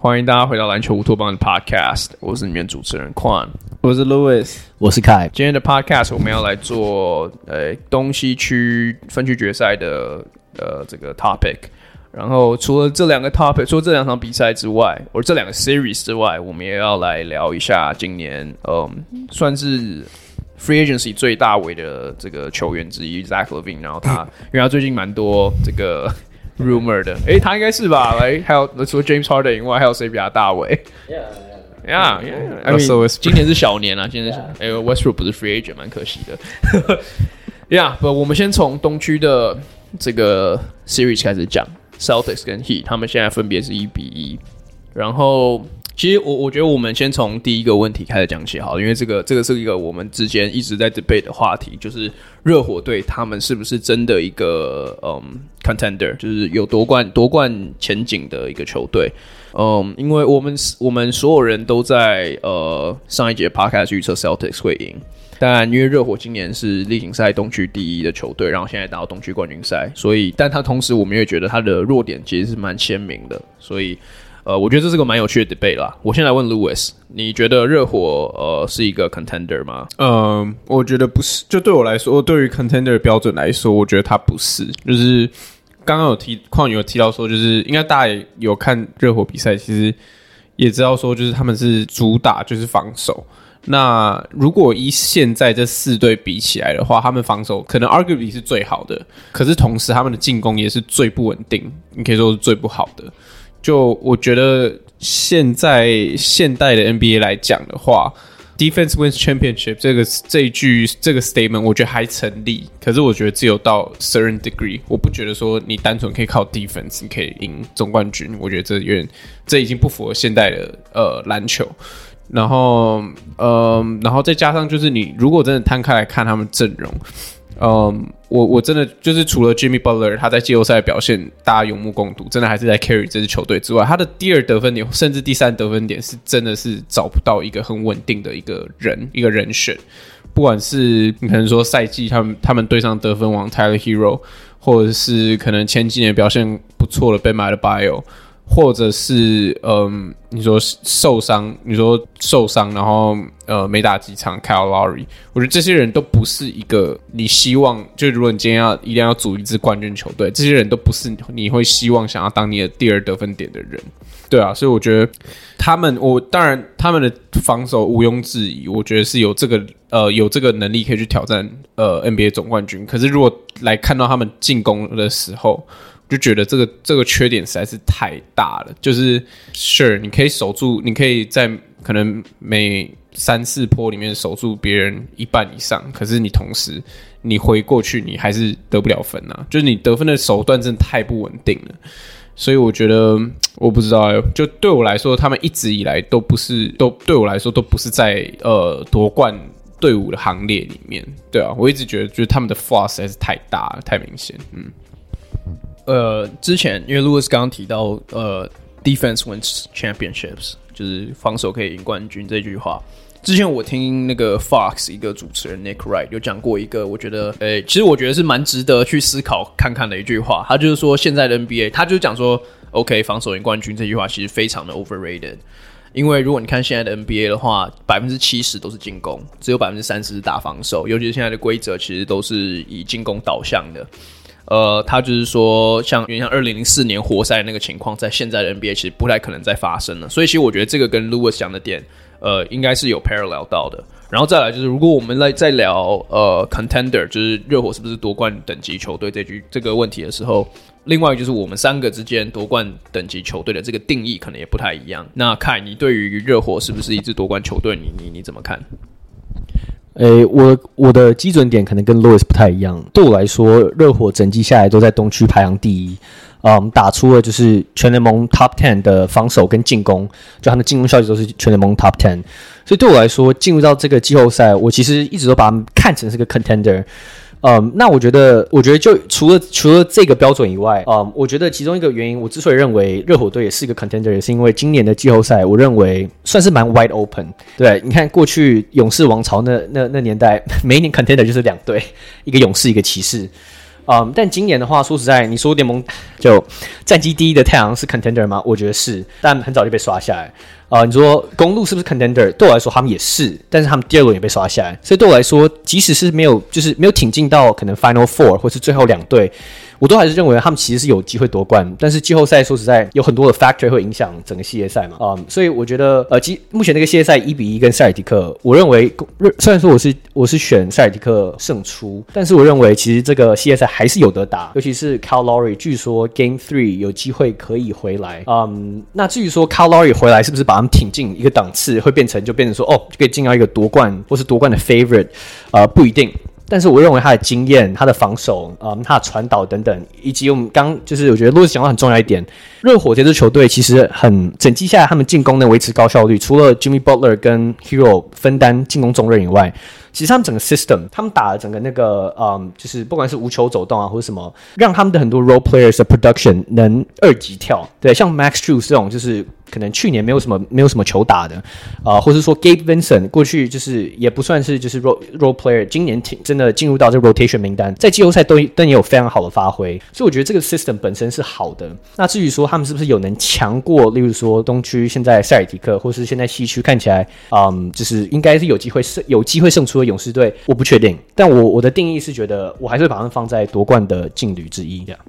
欢迎大家回到篮球乌托邦的 Podcast，我是里面主持人 Quan，我是 Louis，我是 Kai。今天的 Podcast 我们要来做呃东西区分区决赛的呃这个 topic。然后除了这两个 topic，除了这两场比赛之外，或者这两个 series 之外，我们也要来聊一下今年嗯算是 free agency 最大尾的这个球员之一 Zach Levine。然后他 因为他最近蛮多这个。Rumor 的，诶，他应该是吧？来，还有除了 James Harden 以外，还有谁比他大尾？Yeah, yeah, yeah. I mean, 今年是小年啊，今年是哎 Westbrook 不是 Free Agent，蛮可惜的。Yeah，不，我们先从东区的这个 Series 开始讲，Celtics 跟 Heat，他们现在分别是一比一，然后。其实我我觉得我们先从第一个问题开始讲起好了，因为这个这个是一个我们之间一直在 debate 的话题，就是热火队他们是不是真的一个嗯 contender，就是有夺冠夺冠前景的一个球队。嗯，因为我们我们所有人都在呃上一节 podcast 预测 Celtics 会赢，当然因为热火今年是例行赛东区第一的球队，然后现在打到东区冠军赛，所以但他同时我们也觉得他的弱点其实是蛮鲜明的，所以。呃，我觉得这是个蛮有趣的 debate 啦。我先来问 Louis，你觉得热火呃是一个 contender 吗？嗯、我觉得不是。就对我来说，对于 contender 的标准来说，我觉得他不是。就是刚刚有提，况有提到说，就是应该大家也有看热火比赛，其实也知道说，就是他们是主打就是防守。那如果以现在这四队比起来的话，他们防守可能 arguably 是最好的，可是同时他们的进攻也是最不稳定，你可以说是最不好的。就我觉得，现在现代的 NBA 来讲的话，Defense wins championship 这个这一句这个 statement 我觉得还成立。可是我觉得只有到 certain degree，我不觉得说你单纯可以靠 defense 你可以赢总冠军。我觉得这有点这已经不符合现代的呃篮球。然后呃，然后再加上就是你如果真的摊开来看他们阵容。嗯，我我真的就是除了 Jimmy Butler 他在季后赛表现大家有目共睹，真的还是在 carry 这支球队之外，他的第二得分点甚至第三得分点是真的是找不到一个很稳定的一个人一个人选，不管是你可能说赛季他们他们对上得分王 Tyler Hero，或者是可能前几年表现不错的被买了 Bio。或者是嗯，你说受伤，你说受伤，然后呃没打几场，Kyle Lowry，我觉得这些人都不是一个你希望，就如果你今天要一定要组一支冠军球队，这些人都不是你会希望想要当你的第二得分点的人，对啊，所以我觉得他们，我当然他们的防守毋庸置疑，我觉得是有这个呃有这个能力可以去挑战呃 NBA 总冠军，可是如果来看到他们进攻的时候。就觉得这个这个缺点实在是太大了。就是 Sure，你可以守住，你可以在可能每三四坡里面守住别人一半以上，可是你同时你回过去，你还是得不了分啊。就是你得分的手段真的太不稳定了。所以我觉得我不知道，就对我来说，他们一直以来都不是，都对我来说都不是在呃夺冠队伍的行列里面。对啊，我一直觉得就是他们的 flaw 实在是太大了，太明显。嗯。呃，之前因为 Louis 刚刚提到，呃，defense wins championships，就是防守可以赢冠军这句话。之前我听那个 Fox 一个主持人 Nick Wright 有讲过一个，我觉得，诶、其实我觉得是蛮值得去思考看看的一句话。他就是说，现在的 NBA，他就讲说，OK，防守赢冠军这句话其实非常的 overrated。因为如果你看现在的 NBA 的话，百分之七十都是进攻，只有百分之三十是打防守。尤其是现在的规则，其实都是以进攻导向的。呃，他就是说，像原像二零零四年活塞那个情况，在现在的 NBA 其实不太可能再发生了。所以，其实我觉得这个跟 Louis 讲的点，呃，应该是有 parallel 到的。然后再来就是，如果我们来再聊呃 contender，就是热火是不是夺冠等级球队这句这个问题的时候，另外就是我们三个之间夺冠等级球队的这个定义可能也不太一样。那凯，你对于热火是不是一支夺冠球队，你你你怎么看？诶、我我的基准点可能跟 Louis 不太一样。对我来说，热火整季下来都在东区排行第一，啊，我们，打出了就是全联盟 Top Ten 的防守跟进攻，就他们进攻效率都是全联盟 Top Ten。所以对我来说，进入到这个季后赛，我其实一直都把他们看成是个 Contender。嗯，那我觉得，我觉得就除了除了这个标准以外，嗯，我觉得其中一个原因，我之所以认为热火队也是一个 contender，也是因为今年的季后赛，我认为算是蛮 wide open。对，你看过去勇士王朝那那那年代，每一年 contender 就是两队，一个勇士，一个骑士。嗯，但今年的话，说实在，你说联盟就战绩第一的太阳是 contender 吗？我觉得是，但很早就被刷下来。啊、你说公路是不是 contender？对我来说，他们也是，但是他们第二轮也被刷下来，所以对我来说，即使是没有，就是没有挺进到可能 Final Four 或是最后两队。我都还是认为他们其实是有机会夺冠，但是季后赛说实在有很多的 factor 会影响整个系列赛嘛，啊、嗯，所以我觉得呃，其目前这个系列赛一比一跟塞尔迪克，我认为虽然说我是我是选塞尔迪克胜出，但是我认为其实这个系列赛还是有得打，尤其是 Kyle Lowry 据说 Game Three 有机会可以回来，嗯，那至于说 Kyle Lowry 回来是不是把他们挺进一个档次，会变成就变成说哦就可以进到一个夺冠或是夺冠的 favorite，呃，不一定。但是我认为他的经验、他的防守、嗯，他的传导等等，以及我们刚就是我觉得路易斯讲到很重要一点，热火这支球队其实很整季下来，他们进攻能维持高效率，除了 Jimmy Butler 跟 Hero 分担进攻重任以外。其实他们整个 system，他们打的整个那个，嗯，就是不管是无球走动啊，或者什么，让他们的很多 role players 的 production 能二级跳。对，像 Max Strus 这种，就是可能去年没有什么没有什么球打的，啊、或者说 Gabe Vincent 过去就是也不算是就是 role role player，今年挺真的进入到这 rotation 名单，在季后赛都都也有非常好的发挥。所以我觉得这个 system 本身是好的。那至于说他们是不是有能强过，例如说东区现在塞尔提克，或是现在西区看起来，嗯，就是应该是有机会胜有机会胜出的。勇士队，我不确定，但我我的定义是觉得，我还是把他们放在夺冠的劲旅之一这样。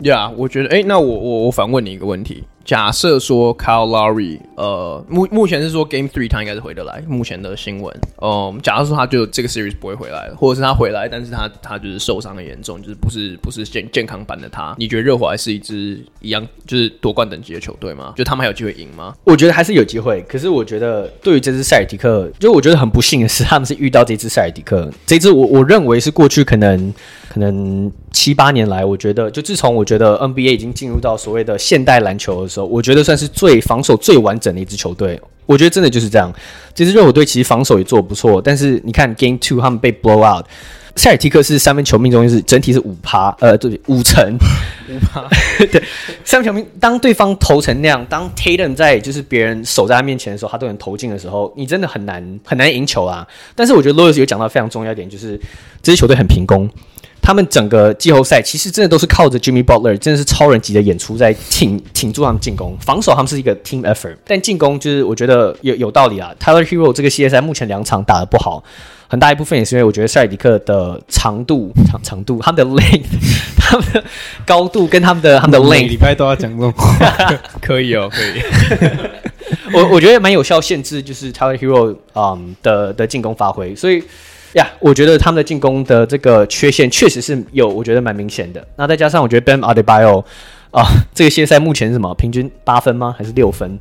呀我觉得，哎、那我我我反问你一个问题。假设说 Kyle Lowry，呃，目目前是说 Game Three 他应该是回得来。目前的新闻，嗯，假如说他就这个 Series 不会回来了，或者是他回来，但是他他就是受伤的严重，就是不是不是健健康版的他。你觉得热火还是一支一样就是夺冠等级的球队吗？就他们还有机会赢吗？我觉得还是有机会。可是我觉得对于这支塞尔提克，就我觉得很不幸的是，他们是遇到这支塞尔提克，这支我我认为是过去可能可能七八年来，我觉得就自从我觉得 NBA 已经进入到所谓的现代篮球时候，我觉得。算是最防守最完整的一支球队，我觉得真的就是这样。这支热火队其实防守也做得不错，但是你看 Game Two 他们被 blow out，塞尔提克是三分球命中率是整体是五趴，呃，对，五成五趴。对，三分球命当对方投成那样，当 Tatum 在就是别人守在他面前的时候，他都能投进的时候，你真的很难很难赢球啊。但是我觉得 Louis 有讲到非常重要一点，就是这支球队很平攻。他们整个季后赛其实真的都是靠着 Jimmy Butler，真的是超人级的演出在挺挺住他们进攻。防守他们是一个 team effort，但进攻就是我觉得有有道理啊。Tyler Hero 这个系列赛目前两场打得不好，很大一部分也是因为我觉得塞尔迪克的长度长长度，他们的 length，他们的高度跟他们的他们的 length，礼拜都要讲这种话，可以哦，可以。我我觉得蛮有效限制，就是 Tyler Hero 嗯、um, 的的进攻发挥，所以。呀我觉得他们的进攻的这个缺陷确实是有，我觉得蛮明显的。那再加上我觉得 Bam Adebayo 啊，这个系列赛目前是什么？平均八分吗？还是六分？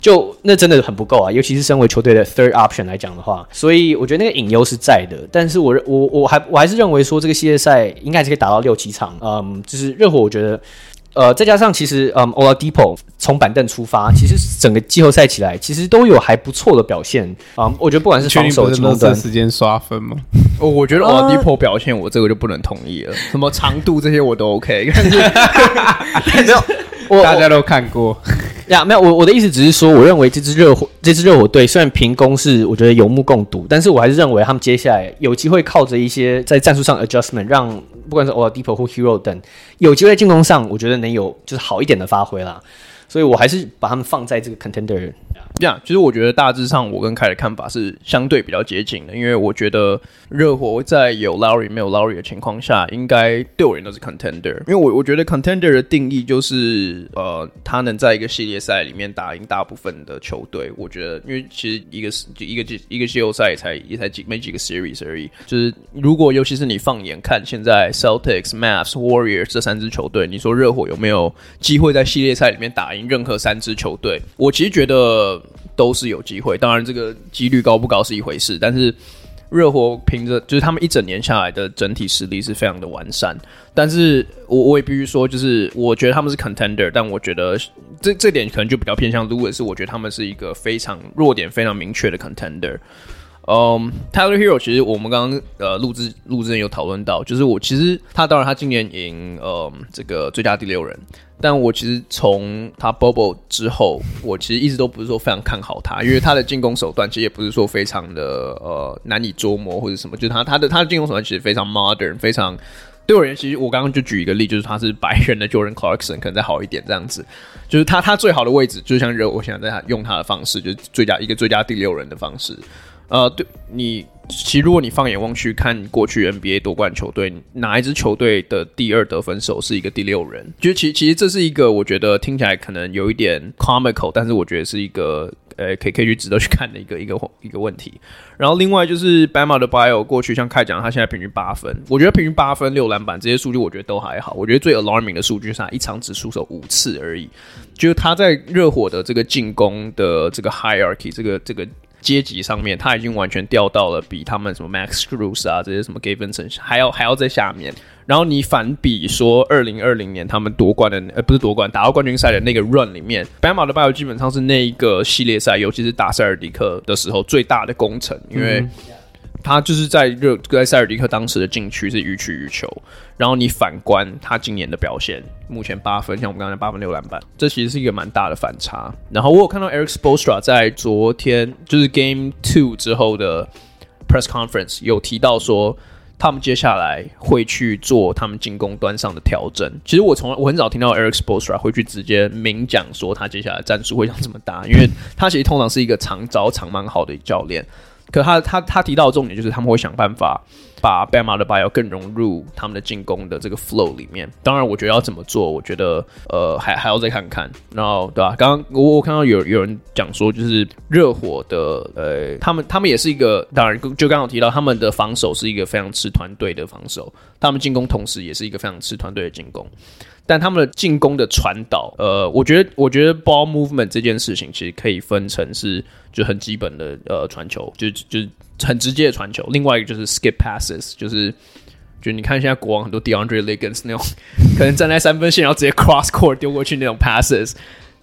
就那真的很不够啊！尤其是身为球队的 third option 来讲的话，所以我觉得那个隐忧是在的。但是我我我还我还是认为说这个系列赛应该是可以打到六七场。嗯，就是热火，我觉得。呃，再加上其实，嗯，Oladipo 从板凳出发，其实整个季后赛起来，其实都有还不错的表现啊、嗯。我觉得不管是防守、进攻端，时间刷分吗？哦，我觉得 Oladipo 表现，我这个就不能同意了。什么长度这些我都 OK，没有，我大家都看过呀。没有，我我的意思只是说，我认为这支热火，这支热火队虽然平攻是我觉得有目共睹，但是我还是认为他们接下来有机会靠着一些在战术上 adjustment 让。不管是 Oladipo 或 Hero 等，有机会在进攻上，我觉得能有就是好一点的发挥啦。所以我还是把他们放在这个 contender。这样，其实我觉得大致上我跟凯的看法是相对比较接近的，因为我觉得热火在有 Lowry 没有 Lowry 的情况下，应该对我而言都是 contender。因为我我觉得 contender 的定义就是，呃，他能在一个系列赛里面打赢大部分的球队。我觉得，因为其实一个一个季一个季后赛才也才几没几个 series 而已。就是如果尤其是你放眼看现在 Celtics、Mavs、Warriors 这三支球队，你说热火有没有机会在系列赛里面打赢任何三支球队？我其实觉得。都是有机会，当然这个几率高不高是一回事，但是热火凭着就是他们一整年下来的整体实力是非常的完善，但是我我也必须说，就是我觉得他们是 contender，但我觉得这这点可能就比较偏向 Louis，是我觉得他们是一个非常弱点非常明确的 contender。嗯、，Tyler Hero 其实我们刚刚呃录制录制有讨论到，就是我其实他当然他今年赢呃这个最佳第六人，但我其实从他 Bobo 之后，我其实一直都不是说非常看好他，因为他的进攻手段其实也不是说非常的呃难以捉摸或者什么，就是他他的他的进攻手段其实非常 modern，非常对我而言，其实我刚刚就举一个例，就是他是白人的 Jordan Clarkson 可能再好一点这样子，就是他他最好的位置就像热我想在他用他的方式，就是最佳一个最佳第六人的方式。呃，对你，其实如果你放眼望去看过去 NBA 夺冠球队，哪一支球队的第二得分手是一个第六人？就其其实这是一个我觉得听起来可能有一点 comical，但是我觉得是一个呃可以可以去值得去看的一个一个一个问题。然后另外就是 Bam Adebayo 过去像开讲，他现在平均八分，我觉得平均八分六篮板这些数据我觉得都还好。我觉得最 alarming 的数据是他一场只出手五次而已，就是他在热火的这个进攻的这个 hierarchy 这个这个。阶级上面，他已经完全掉到了比他们什么 Max Cruz 啊这些什么 Gavinson 还要还要在下面。然后你反比说，二零二零年他们夺冠的，呃，不是夺冠，打到冠军赛的那个 run 里面白马的 bio 基本上是那一个系列赛，尤其是打塞尔迪克的时候最大的工程，因为。他就是在热在塞尔迪克当时的禁区是予取予求，然后你反观他今年的表现，目前八分，像我们刚才八分六篮板，这其实是一个蛮大的反差。然后我有看到 Eric Spolstra 在昨天就是 Game Two 之后的 Press Conference 有提到说，他们接下来会去做他们进攻端上的调整。其实我从来我很少听到 Eric Spolstra 会去直接明讲说他接下来战术会想怎么打，因为他其实通常是一个常招长蛮好的教练。可他他他提到的重点就是他们会想办法把 Bama 的 bio 更融入他们的进攻的这个 flow 里面。当然，我觉得要怎么做，我觉得呃还还要再看看。然后对吧、啊？刚刚我我看到有有人讲说，就是热火的呃，他们他们也是一个，当然就刚刚提到他们的防守是一个非常吃团队的防守，他们进攻同时也是一个非常吃团队的进攻。但他们的进攻的传导，呃，我觉得，我觉得 ball movement 这件事情其实可以分成是就很基本的呃传球，就就很直接的传球。另外一个就是 skip passes，就是就你看现在国王很多 DeAndre Liggins 那种，可能站在三分线然后直接 cross court 丢过去那种 passes。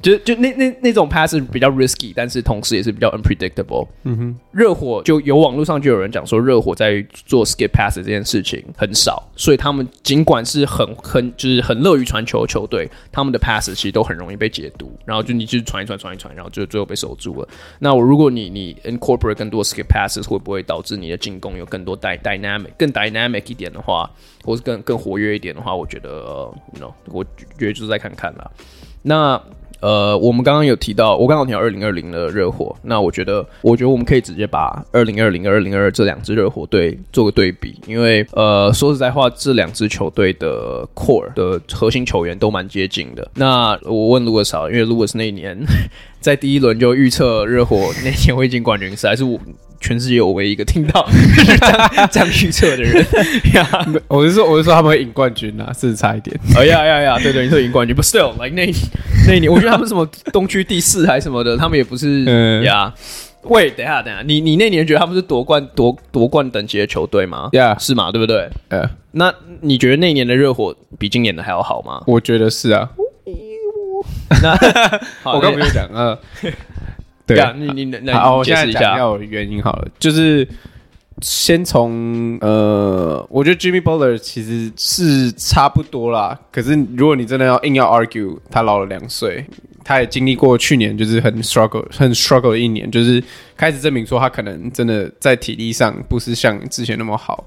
就就那那那种 pass 是比较 risky，但是同时也是比较 unpredictable。嗯哼，热火就有网络上就有人讲说，热火在做 skip pass 这件事情很少，所以他们尽管是很很就是很乐于传球的球队，他们的 pass 其实都很容易被解读，然后就你就传一传传一传，然后就最后被守住了。那我如果你你 incorporate 更多 skip passes，会不会导致你的进攻有更多 dy dynamic 更 dynamic 一点的话，或是更更活跃一点的话，我觉得呃 you know 我觉得就是再看看啦。那呃，我们刚刚有提到，我刚刚提到二零二零的热火，那我觉得，我觉得我们可以直接把二零二零、二零二二这两支热火队做个对比，因为呃，说实在话，这两支球队的 core 的核心球员都蛮接近的。那我问卢哥少，因为卢哥是那一年 在第一轮就预测热火那年会进冠军赛，还是我？全世界我唯一一个听到这样预测的人 呀，我是说，我是说他们会赢冠军啊，甚至差一点。哎呀呀呀，对对，你说赢冠军，不 still，like 那 那一年，我觉得他们什么东区第四还是什么的，他们也不是呀。喂，等一下等一下，你你那年觉得他们是夺冠夺夺冠等级的球队吗？呀，是吗？对不对？呃，那你觉得那年的热火比今年的还要好吗？我觉得是啊。那我刚不是讲啊。对啊，你你那好，我现在讲一下原因好了，就是先从呃，我觉得 Jimmy Butler 其实是差不多啦。可是如果你真的要硬要 argue，他老了两岁，他也经历过去年就是很 struggle 很 struggle 的一年，就是开始证明说他可能真的在体力上不是像之前那么好。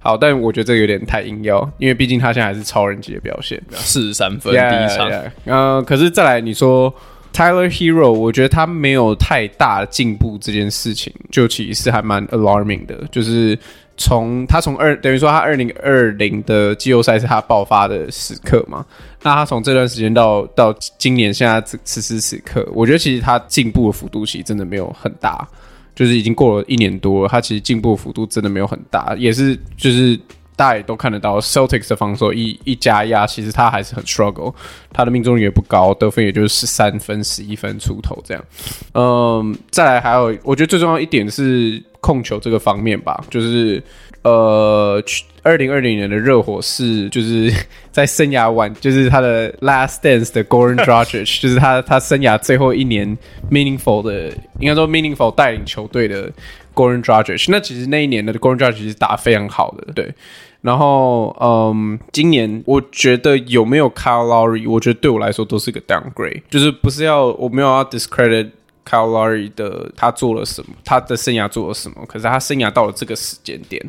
好，但我觉得这个有点太硬要，因为毕竟他现在还是超人级的表现，四十三分第一场。嗯、呃，可是再来你说。Tyler Hero，我觉得他没有太大进步这件事情，就其实还蛮 alarming 的。就是从他从二等于说他二零二零的季后赛是他爆发的时刻嘛，那他从这段时间到到今年现在此时此刻，我觉得其实他进步的幅度其实真的没有很大，就是已经过了一年多了，他其实进步的幅度真的没有很大，也是就是。大家也都看得到，Celtics 的防守一一加压，其实他还是很 struggle，他的命中率也不高，得分也就是十三分、十一分出头这样。嗯，再来还有，我觉得最重要一点是控球这个方面吧，就是呃，二零二零年的热火是就是 在生涯完，就是他的 last dance 的 Goran Dragic，就是他他生涯最后一年 meaningful 的，应该说 meaningful 带领球队的 Goran Dragic。那其实那一年的 Goran Dragic 是打得非常好的，对。然后，嗯，今年我觉得有没有 Kyle Lowry，我觉得对我来说都是个 downgrade，就是不是要我没有要 discredit Kyle Lowry 的他做了什么，他的生涯做了什么，可是他生涯到了这个时间点，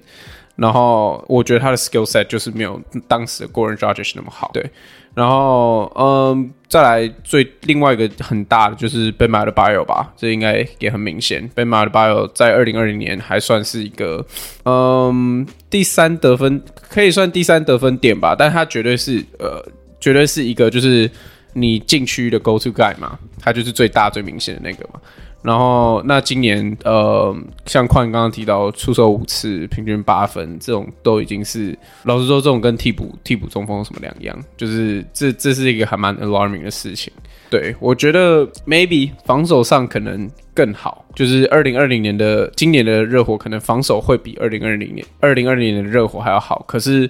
然后我觉得他的 skill set 就是没有当时的 Goran Dragic 那么好，对。然后，嗯，再来最另外一个很大的就是 Ben m a d b i o 吧，这应该也很明显。Ben m a d b i o 在二零二零年还算是一个，嗯，第三得分可以算第三得分点吧，但他绝对是呃，绝对是一个就是你禁区的 Go To Guy 嘛，他就是最大最明显的那个嘛。然后，那今年呃，像宽刚刚提到出手五次，平均八分，这种都已经是老实说，这种跟替补替补中锋有什么两样？就是这这是一个还蛮 alarming 的事情。对，我觉得 maybe 防守上可能更好，就是二零二零年的今年的热火可能防守会比二零二零年二零二零年的热火还要好，可是。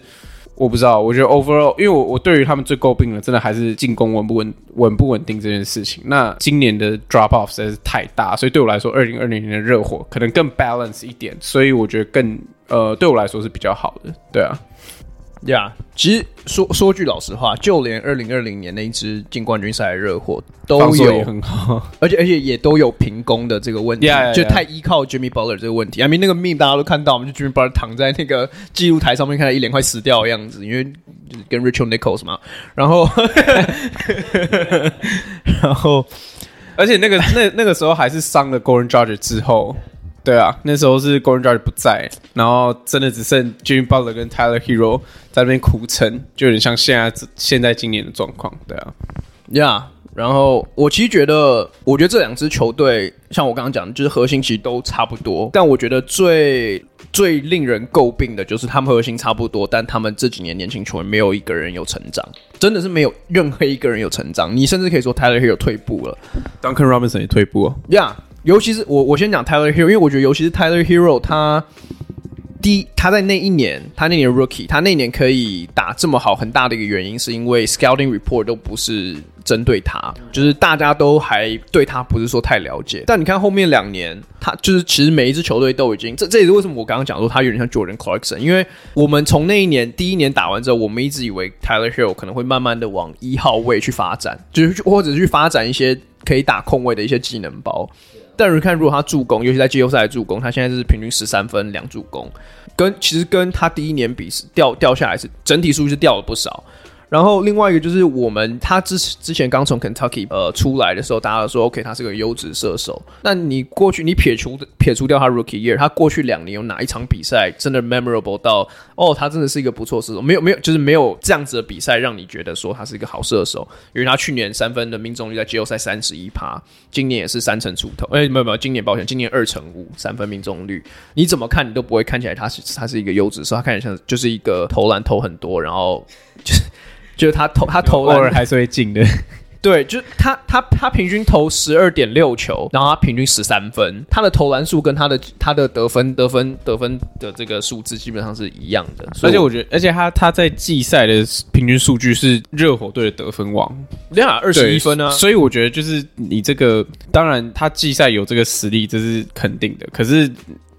我不知道，我觉得 overall，因为我我对于他们最诟病的，真的还是进攻稳不稳、稳不稳定这件事情。那今年的 drop off 实在是太大，所以对我来说，二零二零年的热火可能更 balance 一点，所以我觉得更呃，对我来说是比较好的。对啊。呀，yeah, 其实说说句老实话，就连二零二零年那一支进冠军赛的热火都有很好，而且而且也都有平攻的这个问题，yeah, yeah, yeah. 就太依靠 Jimmy Butler 这个问题。I mean 那个 meme 大家都看到，我们就 Jimmy Butler 躺在那个记录台上面，看他一脸快死掉的样子，因为就是跟 Rachel Nichols 嘛。然后，然后，而且那个那那个时候还是伤了 Goran Dragic 之后。对啊，那时候是 Goran Dragic 不在，然后真的只剩 Jimmy Butler 跟 Tyler Herro 在那边苦撑，就有点像现在现在今年的状况。对啊，呀，yeah, 然后我其实觉得，我觉得这两支球队，像我刚刚讲的，就是核心其实都差不多，但我觉得最最令人诟病的就是他们核心差不多，但他们这几年年轻球员没有一个人有成长，真的是没有任何一个人有成长。你甚至可以说 Tyler Herro 退步了，Duncan Robinson 也退步了。呀。Yeah, 尤其是我，我先讲 Tyler Herro，因为我觉得，尤其是 Tyler Herro，他第，他在那一年，他那年 Rookie，他那年可以打这么好，很大的一个原因是因为 Scouting Report 都不是针对他，就是大家都还对他不是说太了解。但你看后面两年，他就是其实每一支球队都已经，这这也是为什么我刚刚讲说他有点像 Jordan Clarkson，因为我们从那一年第一年打完之后，我们一直以为 Tyler Herro 可能会慢慢的往一号位去发展，就是或者去发展一些可以打控位的一些技能包。但是看，如果他助攻，尤其在季后赛助攻，他现在是平均十三分两助攻，跟其实跟他第一年比是掉掉下来是整体数据是掉了不少。然后另外一个就是我们他之之前刚从 Kentucky 呃出来的时候，大家都说 OK 他是个优质射手。那你过去你撇除撇除掉他 Rookie Year，他过去两年有哪一场比赛真的 memorable 到哦他真的是一个不错射手？没有没有，就是没有这样子的比赛让你觉得说他是一个好射手。因为他去年三分的命中率在季后赛三十一趴，今年也是三成出头。哎没有没有，今年抱歉，今年二成五三分命中率，你怎么看你都不会看起来他是他是一个优质射手，他看起来像就是一个投篮投很多，然后就是。就是他投他投偶尔还是会进的，对，就是他他他平均投十二点六球，然后他平均十三分，他的投篮数跟他的他的得分得分得分的这个数字基本上是一样的，而且我觉得，而且他他在季赛的平均数据是热火队的得分王，两百二十一分啊，所以我觉得就是你这个，当然他季赛有这个实力，这是肯定的，可是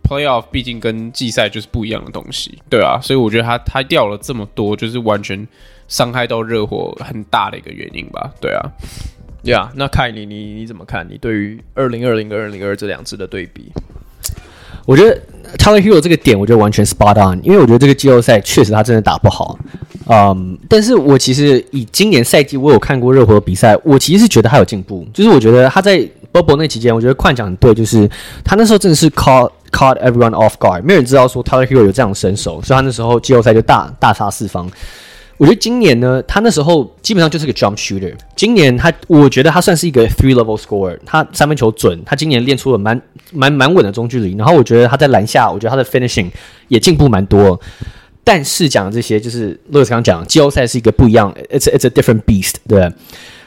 Playoff 毕竟跟季赛就是不一样的东西，对啊，所以我觉得他他掉了这么多，就是完全。伤害到热火很大的一个原因吧，对啊，呀，yeah, 那凯你你你怎么看？你对于二零二零跟二零二这两支的对比，我觉得 Tyler Hero 这个点，我觉得完全 spot on，因为我觉得这个季后赛确实他真的打不好，嗯，但是我其实以今年赛季我有看过热火的比赛，我其实是觉得他有进步，就是我觉得他在 Bobo 那期间，我觉得矿讲很对，就是他那时候真的是 caught caught everyone off guard，没有人知道说 Tyler Herro 有这样的身手，所以他那时候季后赛就大大杀四方。我觉得今年呢，他那时候基本上就是个 jump shooter。今年他，我觉得他算是一个 three level scorer。他三分球准，他今年练出了蛮蛮蛮稳的中距离。然后我觉得他在篮下，我觉得他的 finishing 也进步蛮多。但是讲这些，就是 Louis 刚刚讲，季后赛是一个不一样，it's it's a different beast，对。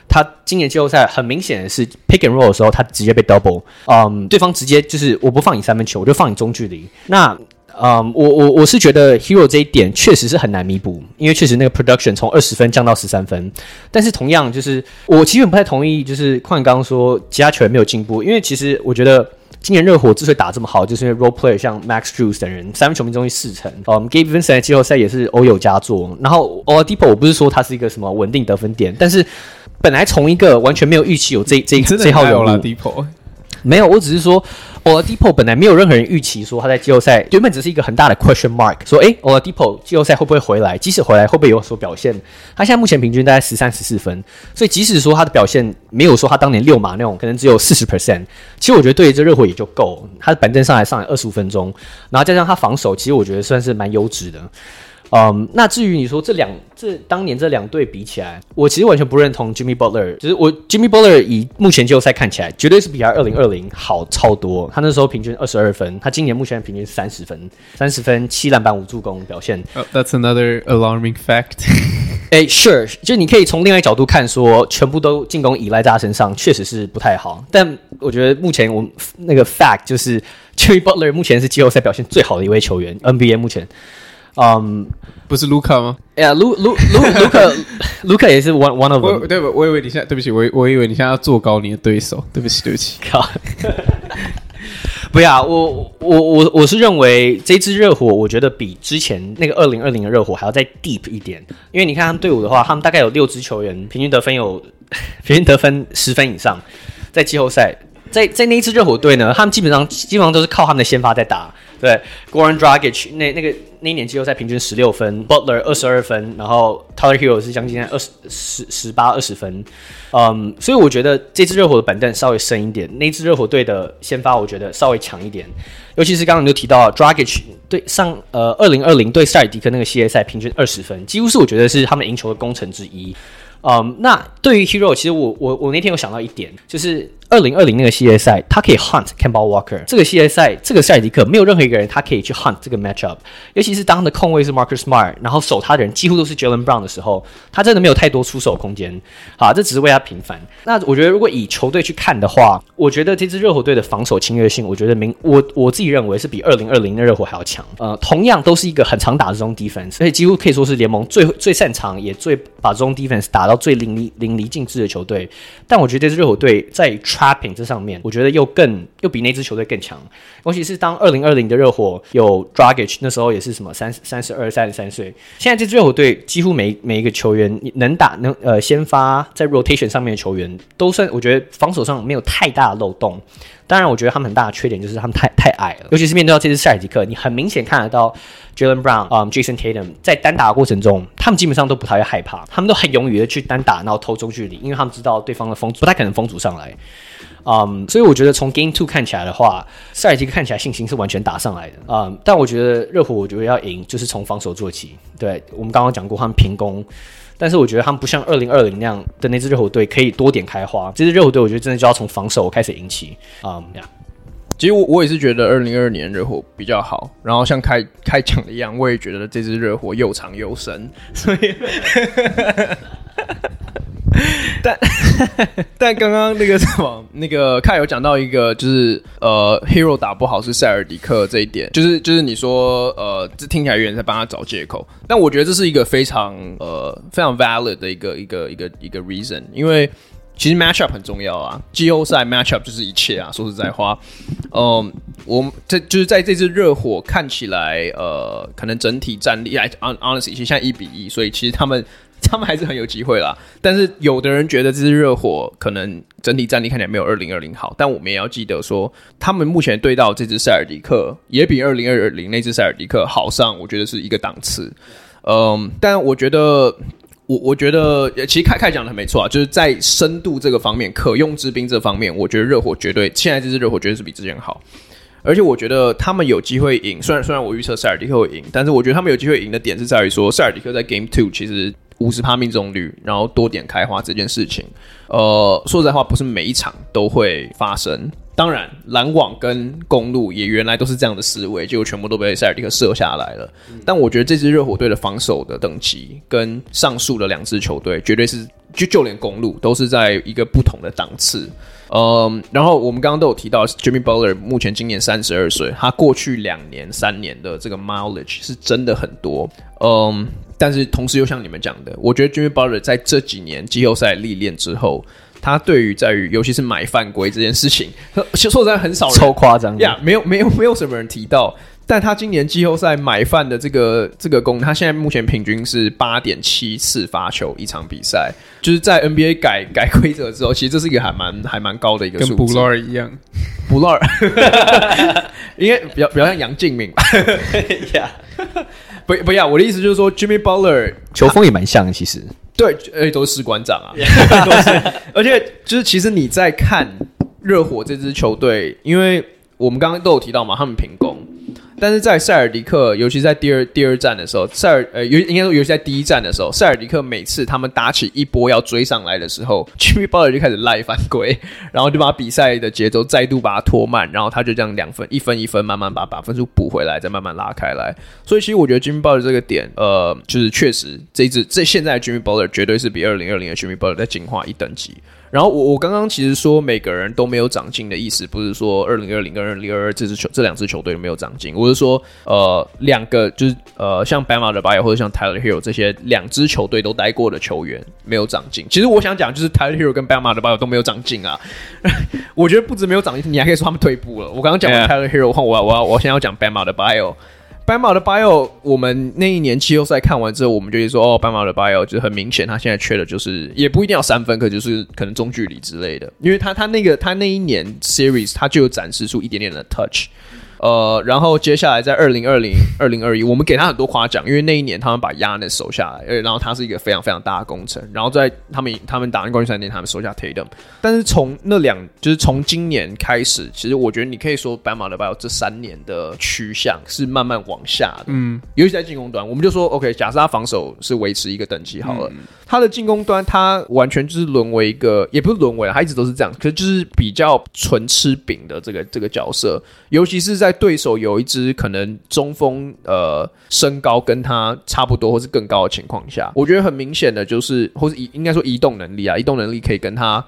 他今年季后赛很明显的是 pick and roll 的时候，他直接被 double，嗯，对方直接就是我不放你三分球，我就放你中距离。那嗯，我我我是觉得 Herro 这一点确实是很难弥补，因为确实那个 production 从二十分降到十三分。但是同样就是我其实不太同意，就是矿刚刚说其他球员没有进步，因为其实我觉得。今年热火之所以打这么好，就是因为 role player 像 Max Drews 等人三分球命中率四成。嗯，Gabe Vincent 在季后赛也是偶有佳作。然后 Oladipo 我不是说他是一个什么稳定得分点，但是本来从一个完全没有预期有这这这号人物。没有，我只是说，Oladipo 本来没有任何人预期说他在季后赛原本只是一个很大的 question mark，说诶，Oladipo 季后赛会不会回来？即使回来，会不会有所表现？他现在目前平均大概十三十四分，所以即使说他的表现没有说他当年六马那种，可能只有四十 percent，其实我觉得对于这热火也就够。他的板凳上来上来二十五分钟，然后加上他防守，其实我觉得算是蛮优质的。嗯，那至于你说这两这当年这两队比起来，我其实完全不认同 Jimmy Butler。就是我 Jimmy Butler 以目前季后赛看起来，绝对是比他二零二零好超多。他那时候平均二十二分，他今年目前平均三十分，三十分七篮板五助攻表现。Oh, that's another alarming fact。哎，Sure，就你可以从另外一角度看说，说全部都进攻依赖在他身上，确实是不太好。但我觉得目前我那个 fact 就是 Jimmy Butler 目前是季后赛表现最好的一位球员，NBA 目前。嗯，um, 不是卢卡吗？哎呀，卢卢卢卢卡，卢卡也是 one one of them。对？我以为你现在对不起，我我以为你现在要做高你的对手。对不起，对不起。靠！不要，我我我我是认为这支热火，我觉得比之前那个二零二零的热火还要再 deep 一点。因为你看他们队伍的话，他们大概有六支球员平均得分有 平均得分十分以上，在季后赛，在在那一支热火队呢，他们基本上基本上都是靠他们的先发在打。对，Goran Dragic 那那个那一年季后赛平均十六分，Butler 二十二分，然后 Tyler Herro 是将近二十十十八二十分，嗯，所以我觉得这支热火的板凳稍微深一点，那支热火队的先发我觉得稍微强一点，尤其是刚刚你就提到 Dragic 对上呃二零二零对塞尔迪克那个系列赛平均二十分，几乎是我觉得是他们赢球的功臣之一，嗯，那对于 Hero，其实我我我那天有想到一点就是。二零二零那个系列赛，他可以 hunt Campbell Walker。这个系列赛，这个塞尔迪克没有任何一个人他可以去 hunt 这个 matchup。尤其是当的控卫是 Marcus Smart，然后守他的人几乎都是 Jalen Brown 的时候，他真的没有太多出手空间。好，这只是为他平反。那我觉得，如果以球队去看的话，我觉得这支热火队的防守侵略性，我觉得明我我自己认为是比二零二零的热火还要强。呃，同样都是一个很常打这种 defense，而且几乎可以说是联盟最最擅长也最把这种 defense 打到最淋漓淋漓尽致的球队。但我觉得这支热火队在 trapping 这上面。我觉得又更又比那支球队更强，尤其是当二零二零的热火有 Dragic 那时候也是什么三三十二三十三岁，现在这支热火队几乎每每一个球员能打能呃先发在 rotation 上面的球员都算，我觉得防守上没有太大的漏洞。当然，我觉得他们很大的缺点就是他们太太矮了，尤其是面对到这支塞尔吉克，你很明显看得到，Jalen Brown、嗯、Jason Tatum 在单打的过程中，他们基本上都不太会害怕，他们都很勇于的去单打，然后投中距离，因为他们知道对方的封不太可能封阻上来。嗯，所以我觉得从 Game Two 看起来的话，塞尔提克看起来信心是完全打上来的。嗯，但我觉得热火，我觉得要赢就是从防守做起。对，我们刚刚讲过他们平攻，但是我觉得他们不像二零二零那样的那支热火队可以多点开花。这支热火队我觉得真的就要从防守开始赢起。嗯，呀，其实我我也是觉得二零二二年热火比较好。然后像开开讲的一样，我也觉得这支热火又长又深。所以。但 但刚刚那个什么，那个看有讲到一个，就是呃，hero 打不好是塞尔迪克这一点，就是就是你说呃，这听起来有人在帮他找借口，但我觉得这是一个非常呃非常 valid 的一个一个一个一个 reason，因为其实 matchup 很重要啊，季后赛 matchup 就是一切啊，说实在话，嗯、呃，我这就是在这支热火看起来呃，可能整体战力来 honestly 现在一比一，所以其实他们。他们还是很有机会啦，但是有的人觉得这支热火可能整体战力看起来没有二零二零好，但我们也要记得说，他们目前对到这支塞尔迪克也比二零二零那支塞尔迪克好上，我觉得是一个档次。嗯，但我觉得，我我觉得，其实凯凯讲的没错啊，就是在深度这个方面，可用之兵这方面，我觉得热火绝对现在这支热火绝对是比之前好，而且我觉得他们有机会赢。虽然虽然我预测塞尔迪克会赢，但是我觉得他们有机会赢的点是在于说，塞尔迪克在 Game Two 其实。五十趴命中率，然后多点开花这件事情，呃，说实在话，不是每一场都会发生。当然，篮网跟公路也原来都是这样的思维，结果全部都被塞尔提克射下来了。嗯、但我觉得这支热火队的防守的等级跟上述的两支球队绝对是，就就连公路都是在一个不同的档次。嗯，然后我们刚刚都有提到，Jimmy Butler 目前今年三十二岁，他过去两年、三年的这个 mileage 是真的很多。嗯，但是同时又像你们讲的，我觉得 Jimmy Butler 在这几年季后赛历练之后。他对于在于，尤其是买犯规这件事情，其 实说实在很少人 超夸张呀，yeah, 没有没有没有什么人提到。但他今年季后赛买犯的这个这个功，他现在目前平均是八点七次罚球一场比赛，就是在 NBA 改改规则之后，其实这是一个还蛮还蛮高的一个数字。跟布洛尔一样，布洛尔应该比较比较像杨敬敏吧？呀，不不要，我的意思就是说，Jimmy Butler 球风也蛮像，其实。对，而且，都是士官长啊，都是。而且，就是其实你在看热火这支球队，因为我们刚刚都有提到嘛，他们平攻。但是在塞尔迪克，尤其在第二第二站的时候，塞尔呃，尤应该说，尤其在第一站的时候，塞尔迪克每次他们打起一波要追上来的时候，Jimmy Butler 就开始赖犯规，然后就把比赛的节奏再度把它拖慢，然后他就这样两分一分一分慢慢把把分数补回来，再慢慢拉开来。所以其实我觉得 Jimmy Butler 这个点，呃，就是确实这一支这现在的 Jimmy Butler 绝对是比二零二零的 Jimmy Butler 再进化一等级。然后我我刚刚其实说每个人都没有长进的意思，不是说二零二零跟二零二二这支球这两支球队都没有长进，我是说呃两个就是呃像 Bam Adebayo 或者像 Tyler Herro 这些两支球队都待过的球员没有长进。其实我想讲就是 Tyler Herro 跟 Bam Adebayo 都没有长进啊。我觉得不止没有长进，你还可以说他们退步了。我刚刚讲完 Tyler Herro 后，我我要我现在要讲斑马的 bio，。我们那一年季后赛看完之后，我们就说哦斑马的 bio 就很明显，他现在缺的就是也不一定要三分，可就是可能中距离之类的，因为他他那个他那一年 Series 他就有展示出一点点的 touch。呃，然后接下来在二零二零、二零二一，我们给他很多夸奖，因为那一年他们把 Giannis 守下来，呃，然后他是一个非常非常大的工程。然后在他们他们打完冠军赛那年，他们收下 Tatum。但是从那两，就是从今年开始，其实我觉得你可以说，Bam Adebayo 这三年的趋向是慢慢往下的。嗯，尤其在进攻端，我们就说 OK，假设他防守是维持一个等级好了，嗯、他的进攻端他完全就是沦为一个，也不是沦为，他一直都是这样，可是就是比较纯吃饼的这个这个角色，尤其是在。在对手有一支可能中锋呃身高跟他差不多或是更高的情况下，我觉得很明显的就是，或是移应该说移动能力啊，移动能力可以跟他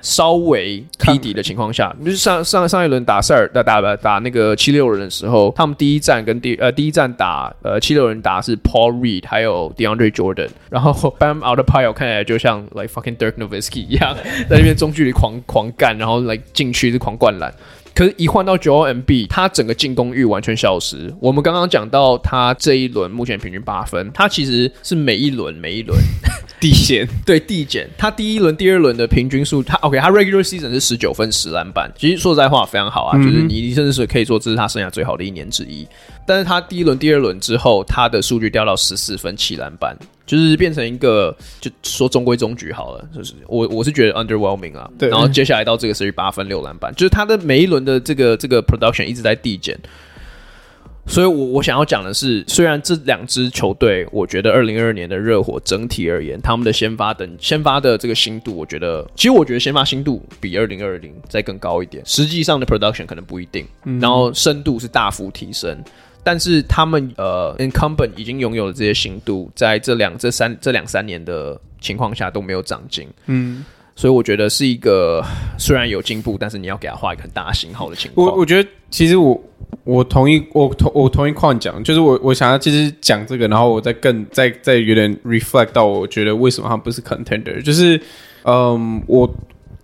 稍微匹敌的情况下，就是上上上一轮打塞尔打打打那个七六人的时候，他们第一站跟第呃第一站打呃七六人打是 Paul Reed 还有 DeAndre Jordan，然后 Bam Adebayo 看起来就像 like fucking Dirk Nowitzki 一样，在那边中距离狂狂干，然后来禁区是狂灌篮。可是，一换到 Joel Embiid，他整个进攻欲完全消失。我们刚刚讲到他这一轮目前平均八分，他其实是每一轮每一轮 递减，对递减。他第一轮、第二轮的平均数，他 OK，他 Regular Season 是十九分、十篮板，其实说实在话非常好啊，就是你甚至是可以说这是他生涯最好的一年之一。但是他第一轮、第二轮之后，他的数据掉到十四分、七篮板。就是变成一个，就说中规中矩好了。就是我我是觉得 underwhelming 啊。对。然后接下来到这个是八分六篮板，就是他的每一轮的这个这个 production 一直在递减。所以我我想要讲的是，虽然这两支球队，我觉得二零二二年的热火整体而言，他们的先发等先发的这个新度，我觉得其实我觉得先发新度比二零二零再更高一点。实际上的 production 可能不一定，然后深度是大幅提升。但是他们呃，incumbent 已经拥有了这些新度，在这两、这三、这两三年的情况下都没有长进，嗯，所以我觉得是一个虽然有进步，但是你要给他画一个很大星号的情况。我我觉得其实我我同意，我同我同意矿讲，就是我我想要其实讲这个，然后我再更再再有点 reflect 到，我觉得为什么他们不是 contender，就是嗯我。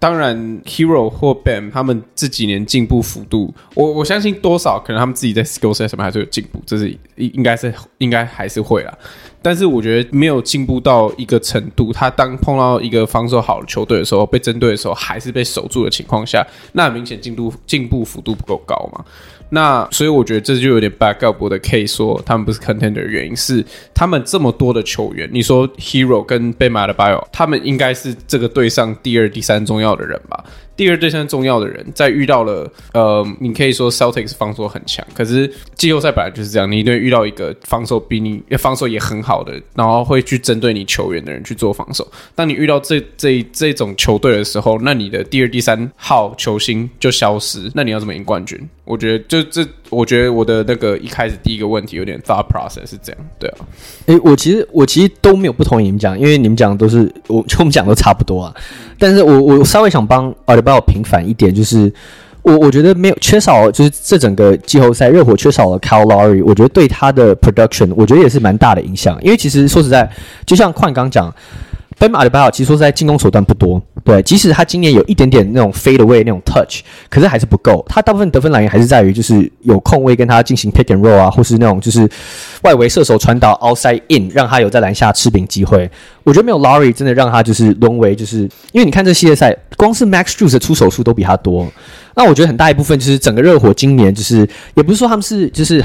当然，Hero 或 Bam 他们这几年进步幅度，我我相信多少可能他们自己在 skill set 什么还是有进步，这是应应该是应该还是会啦。但是我觉得没有进步到一个程度，他当碰到一个防守好的球队的时候，被针对的时候还是被守住的情况下，那很明显进度进步幅度不够高嘛。那所以我觉得这就有点 back up 我的 case，说他们不是 contender 的原因是他们这么多的球员，你说 Hero 跟 Bam Adebayo，他们应该是这个队上第二、第三重要的人吧？第二对象重要的人，在遇到了呃，你可以说 Celtics 防守很强，可是季后赛本来就是这样，你一定遇到一个防守比你防守也很好的，然后会去针对你球员的人去做防守。当你遇到这这这种球队的时候，那你的第二、第三号球星就消失，那你要怎么赢冠军？我觉得就这，我觉得我的那个一开始第一个问题有点 thought process 是这样，对啊。诶、我其实我其实都没有不同意你们讲，因为你们讲的都是我，就 我们讲都差不多啊。但是我我稍微想帮阿德巴约平反一点，就是我我觉得没有缺少，就是这整个季后赛热火缺少了 Kyle Lowry，我觉得对他的 production 我觉得也是蛮大的影响。因为其实说实在，就像矿刚讲，Bam Adebayo 其实说实在进攻手段不多。对，即使他今年有一点点那种 fade away 那种 touch，可是还是不够。他大部分得分来源还是在于就是有空位跟他进行 pick and roll 啊，或是那种就是外围射手传导 outside in，让他有在篮下吃饼机会。我觉得没有 Lowry 真的让他就是沦为就是，因为你看这系列赛，光是 Max Strus 的出手数都比他多。那我觉得很大一部分就是整个热火今年就是也不是说他们是就是。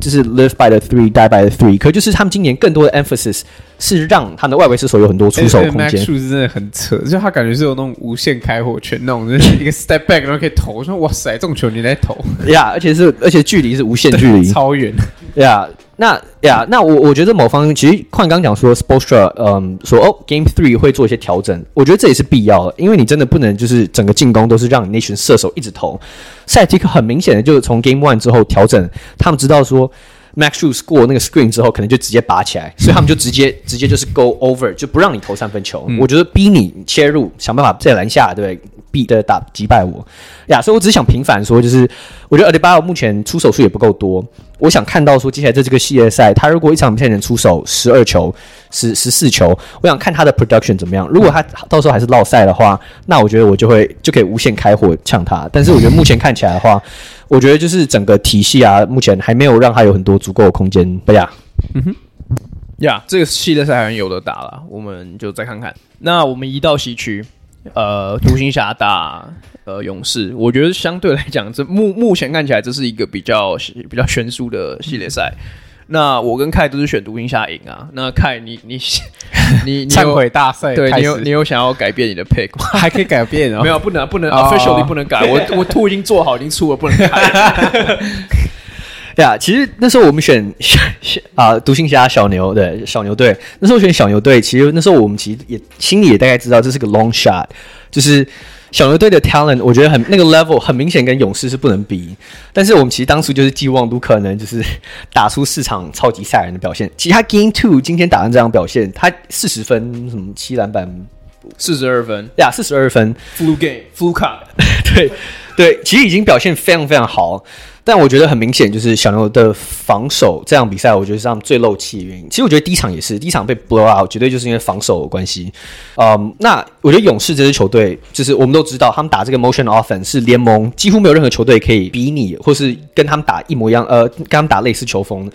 就是 live by the three, die by the three。可就是他们今年更多的 emphasis 是让他的外围射手有很多出手空间。数字真的很扯，就他感觉是有那种无限开火权，那种就是一个 step back 然后可以投。我说哇塞，这种球你来投呀？yeah, 而且是而且距离是无限距离，超远呀。Yeah, 那呀，yeah, 那我我觉得某方面其实矿刚讲说 s p o r t s t r a 嗯说哦，Game Three 会做一些调整，我觉得这也是必要的，因为你真的不能就是整个进攻都是让你那群射手一直投。赛提克很明显的就是从 Game One 之后调整，他们知道说 Max Shoes 过那个 Screen 之后，可能就直接拔起来，所以他们就直接直接就是 Go Over，就不让你投三分球。嗯、我觉得逼你切入，想办法在篮下，对不对？逼的打击败我呀，所以我只是想平反说，就是我觉得阿德巴约目前出手数也不够多。我想看到说，接下来在这个系列赛，他如果一场比赛能出手十二球、十十四球，我想看他的 production 怎么样。如果他到时候还是落赛的话，那我觉得我就会就可以无限开火呛他。但是我觉得目前看起来的话，我觉得就是整个体系啊，目前还没有让他有很多足够的空间。不呀，嗯哼，呀，这个系列赛还有的打了，我们就再看看。那我们移到西区。呃，独行侠打呃勇士，我觉得相对来讲，这 目目前看起来这是一个比较比较悬殊的系列赛。那我跟凯都是选独行侠赢啊。那凯，你你你忏悔大赛，对你有你有想要改变你的 pick 吗？还可以改变啊？没有，不能不能 officially 不能改。我 我图已经做好，已经出了，不能改。对啊，其实那时候我们选选啊，独行侠小牛对小牛队，那时候选小牛队，其实那时候我们其实也心里也大概知道这是个 long shot，就是小牛队的 talent，我觉得很那个 level 很明显跟勇士是不能比。但是我们其实当初就是寄望卢可能就是 打出四场超级赛人的表现。其实他 Game Two 今天打完这样表现，他四十分什么七篮板四十二分，呀四十二分，Flu Game Flu Card，对对，其实已经表现非常非常好。但我觉得很明显，就是小牛的防守这场比赛，我觉得是他们最漏气的原因。其实我觉得第一场也是，第一场被 blow out，绝对就是因为防守的关系。嗯，那我觉得勇士这支球队，就是我们都知道，他们打这个 motion offense 是联盟几乎没有任何球队可以比拟，或是跟他们打一模一样，呃，跟他们打类似球风。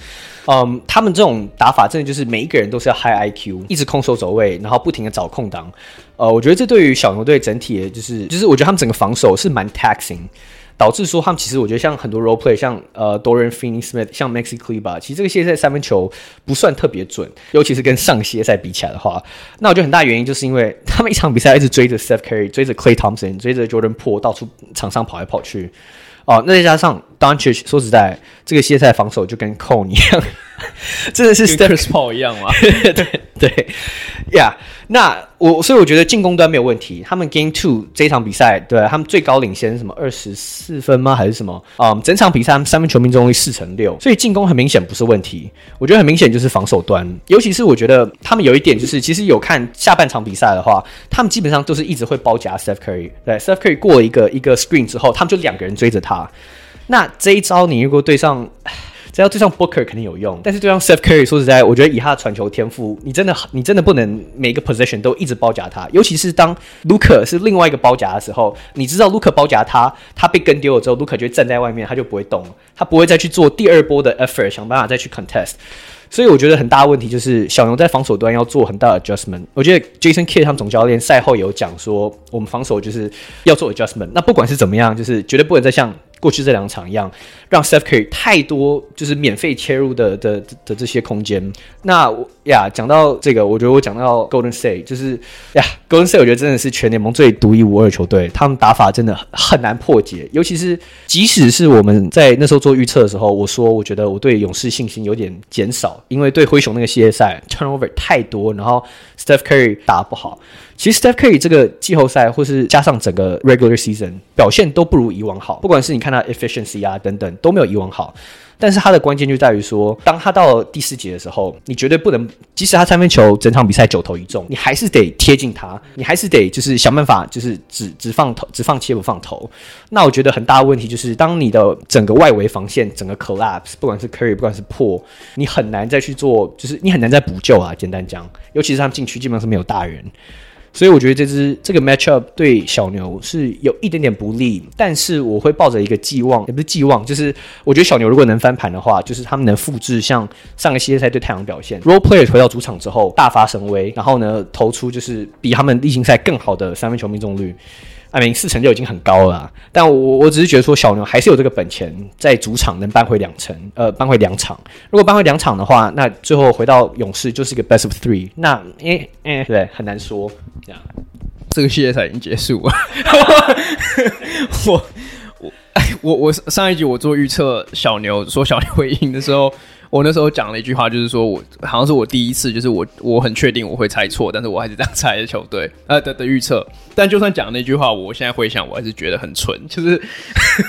嗯，他们这种打法真的就是每一个人都是要 high IQ，一直空手走位，然后不停的找空档。呃，我觉得这对于小牛队整体的就是，就是我觉得他们整个防守是蛮 taxing。导致说他们其实，我觉得像很多 role play，像呃 Dorian Finney-Smith，像 Maxi c l e b a 其实这个系列赛三分球不算特别准，尤其是跟上系列赛比起来的话，那我觉得很大原因就是因为他们一场比赛一直追着 Steph Curry，追着 Clay Thompson，追着 Jordan pool 到处场上跑来跑去。哦，那再加上 Doncic，说实在，这个系列赛防守就跟 Cone 一样，真的是 Steph Paul 一样 吗？对对呀。Yeah. 那我所以我觉得进攻端没有问题。他们 Game Two 这一场比赛，对他们最高领先什么二十四分吗？还是什么？嗯，整场比赛他们三分球命中率四成六，所以进攻很明显不是问题。我觉得很明显就是防守端，尤其是我觉得他们有一点就是，其实有看下半场比赛的话，他们基本上都是一直会包夹 Steph Curry。对，Steph Curry 过了一个一个 screen 之后，他们就两个人追着他。那这一招你如果对上。只要对上 Booker 肯定有用，但是对上 Steph Curry，说实在，我觉得以他的传球天赋，你真的你真的不能每个 position 都一直包夹他，尤其是当 Luka 是另外一个包夹的时候，你知道 Luka 包夹他，他被跟丢了之后，Luka 就站在外面，他就不会动，他不会再去做第二波的 effort，想办法再去 contest。所以我觉得很大的问题就是小牛在防守端要做很大的 adjustment。我觉得 Jason Kidd 他们总教练赛后有讲说，我们防守就是要做 adjustment。那不管是怎么样，就是绝对不能再像过去这两场一样，让 Steph Curry 太多就是免费切入的的的，这些空间。那呀，讲到这个，我觉得我讲到 Golden State，就是呀，Golden State 我觉得真的是全联盟最独一无二的球队，他们打法真的很难破解。尤其是即使是我们在那时候做预测的时候，我说我觉得我对勇士信心有点减少，因为对灰熊那个系列赛 turnover 太多，然后 Steph Curry 打不好。其实 Steph Curry 这个季后赛，或是加上整个 regular season 表现都不如以往好，不管是你看他 efficiency 啊等等都没有以往好。但是他的关键就在于说，当他到了第四节的时候，你绝对不能，即使他三分球整场比赛九投一中，你还是得贴近他，你还是得就是想办法，就是只只放投，只放切不放投。那我觉得很大的问题就是，当你的整个外围防线整个 collapse，不管是 Curry，不管是破你很难再去做，就是你很难再补救啊。简单讲，尤其是他们禁区基本上是没有大人。所以我觉得这支这个 matchup 对小牛是有一点点不利，但是我会抱着一个寄望，也不是寄望，就是我觉得小牛如果能翻盘的话，就是他们能复制像上个系列赛对太阳表现，role player 回到主场之后大发神威，然后呢投出就是比他们例行赛更好的三分球命中率。I mean, 四成就已经很高了，但我我只是觉得说小牛还是有这个本钱在主场能扳回两成，呃，扳回两场。如果扳回两场的话，那最后回到勇士就是一个 best of three。那，诶诶，对，很难说。这样，这个系列赛已经结束了。我我我我上一集我做预测小牛说小牛会赢的时候。我那时候讲了一句话，就是说我好像是我第一次，就是我我很确定我会猜错，但是我还是这样 猜的球队呃的的预测。但就算讲那句话，我现在回想，我还是觉得很蠢。就是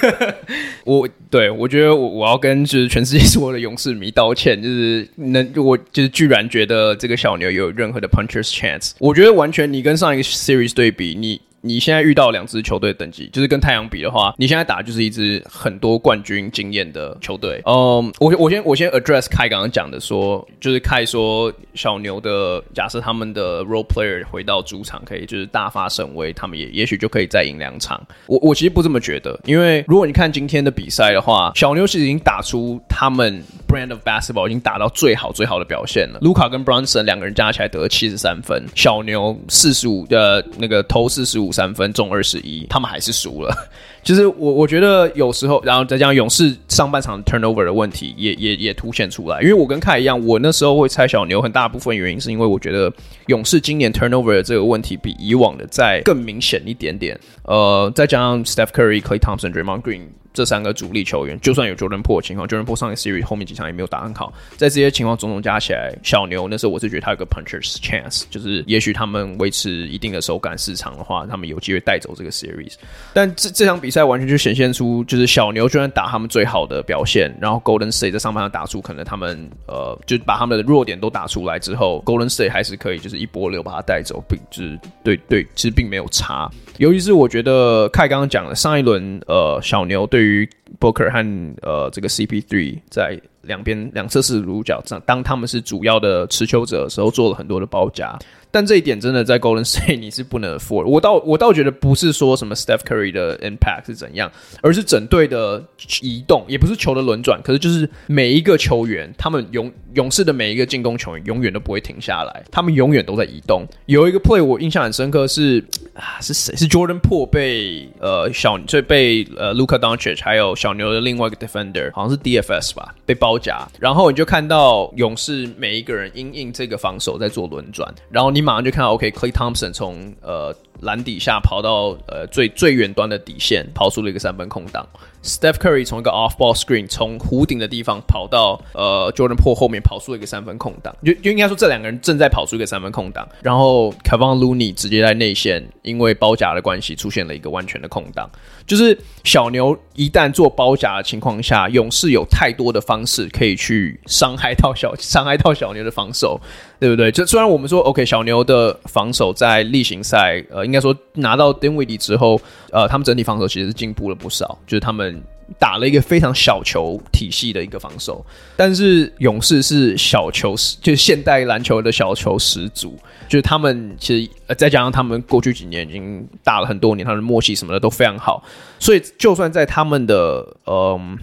我对我觉得我我要跟就是全世界所有的勇士迷道歉，就是能我就是居然觉得这个小牛有任何的 puncher's chance。我觉得完全你跟上一个 series 对比，你。你现在遇到两支球队等级，就是跟太阳比的话，你现在打就是一支很多冠军经验的球队。嗯，我我先我先 address 凯刚刚讲的说，就是凯说小牛的假设他们的 role player 回到主场可以就是大发神威，他们也也许就可以再赢两场。我我其实不这么觉得，因为如果你看今天的比赛的话，小牛其实已经打出他们 brand of basketball 已经打到最好最好的表现了。卢卡跟 Brunson 两个人加起来得了七十三分，小牛四十五的那个投四十五。三分中二十一，他们还是输了。其 实我我觉得有时候，然后再讲勇士上半场 turnover 的问题也也也凸显出来。因为我跟凯一样，我那时候会猜小牛，很大部分原因是因为我觉得勇士今年 turnover 的这个问题比以往的再更明显一点点。呃，再加上 Steph Curry、Klay Thompson、Draymond Green。这三个主力球员，就算有 Jordan Po 的情况，Jordan Po 上个 series 后面几场也没有打很好，在这些情况种种加起来，小牛那时候我是觉得他有个 puncher's chance，就是也许他们维持一定的手感市场的话，他们有机会带走这个 series。但这这场比赛完全就显现出，就是小牛居然打他们最好的表现，然后 Golden State 在上半场打出可能他们呃，就把他们的弱点都打出来之后，Golden State 还是可以就是一波流把他带走，并就是对对，其实并没有差。尤其是我觉得凯刚刚讲的上一轮，呃，小牛对于 Booker 和呃这个 CP3 在两边两侧是主角，当他们是主要的持球者的时候，做了很多的包夹。但这一点真的在 Golden State 你是不能 afford。我倒我倒觉得不是说什么 Steph Curry 的 impact 是怎样，而是整队的移动，也不是球的轮转，可是就是每一个球员，他们勇勇士的每一个进攻球员永远都不会停下来，他们永远都在移动。有一个 play 我印象很深刻是 啊是谁？是 Jordan Poole 被呃小就被呃 Luka Doncic 还有小牛的另外一个 defender 好像是 DFS 吧被包夹，然后你就看到勇士每一个人因应这个防守在做轮转，然后你。马上就看到 OK Clay Thompson 从呃篮底下跑到呃最最远端的底线，跑出了一个三分空档。Steph Curry 从一个 off ball screen 从弧顶的地方跑到呃 Jordan p o o l 后面跑出了一个三分空档，就就应该说这两个人正在跑出一个三分空档，然后 Kevon Looney 直接在内线因为包夹的关系出现了一个完全的空档。就是小牛一旦做包夹的情况下，勇士有太多的方式可以去伤害到小伤害到小牛的防守，对不对？就虽然我们说 OK 小牛的防守在例行赛呃应该说拿到 d i n w i d d y 之后，呃他们整体防守其实是进步了不少，就是他们。打了一个非常小球体系的一个防守，但是勇士是小球，就是现代篮球的小球始祖，就是他们其实呃再加上他们过去几年已经打了很多年，他们的默契什么的都非常好，所以就算在他们的嗯、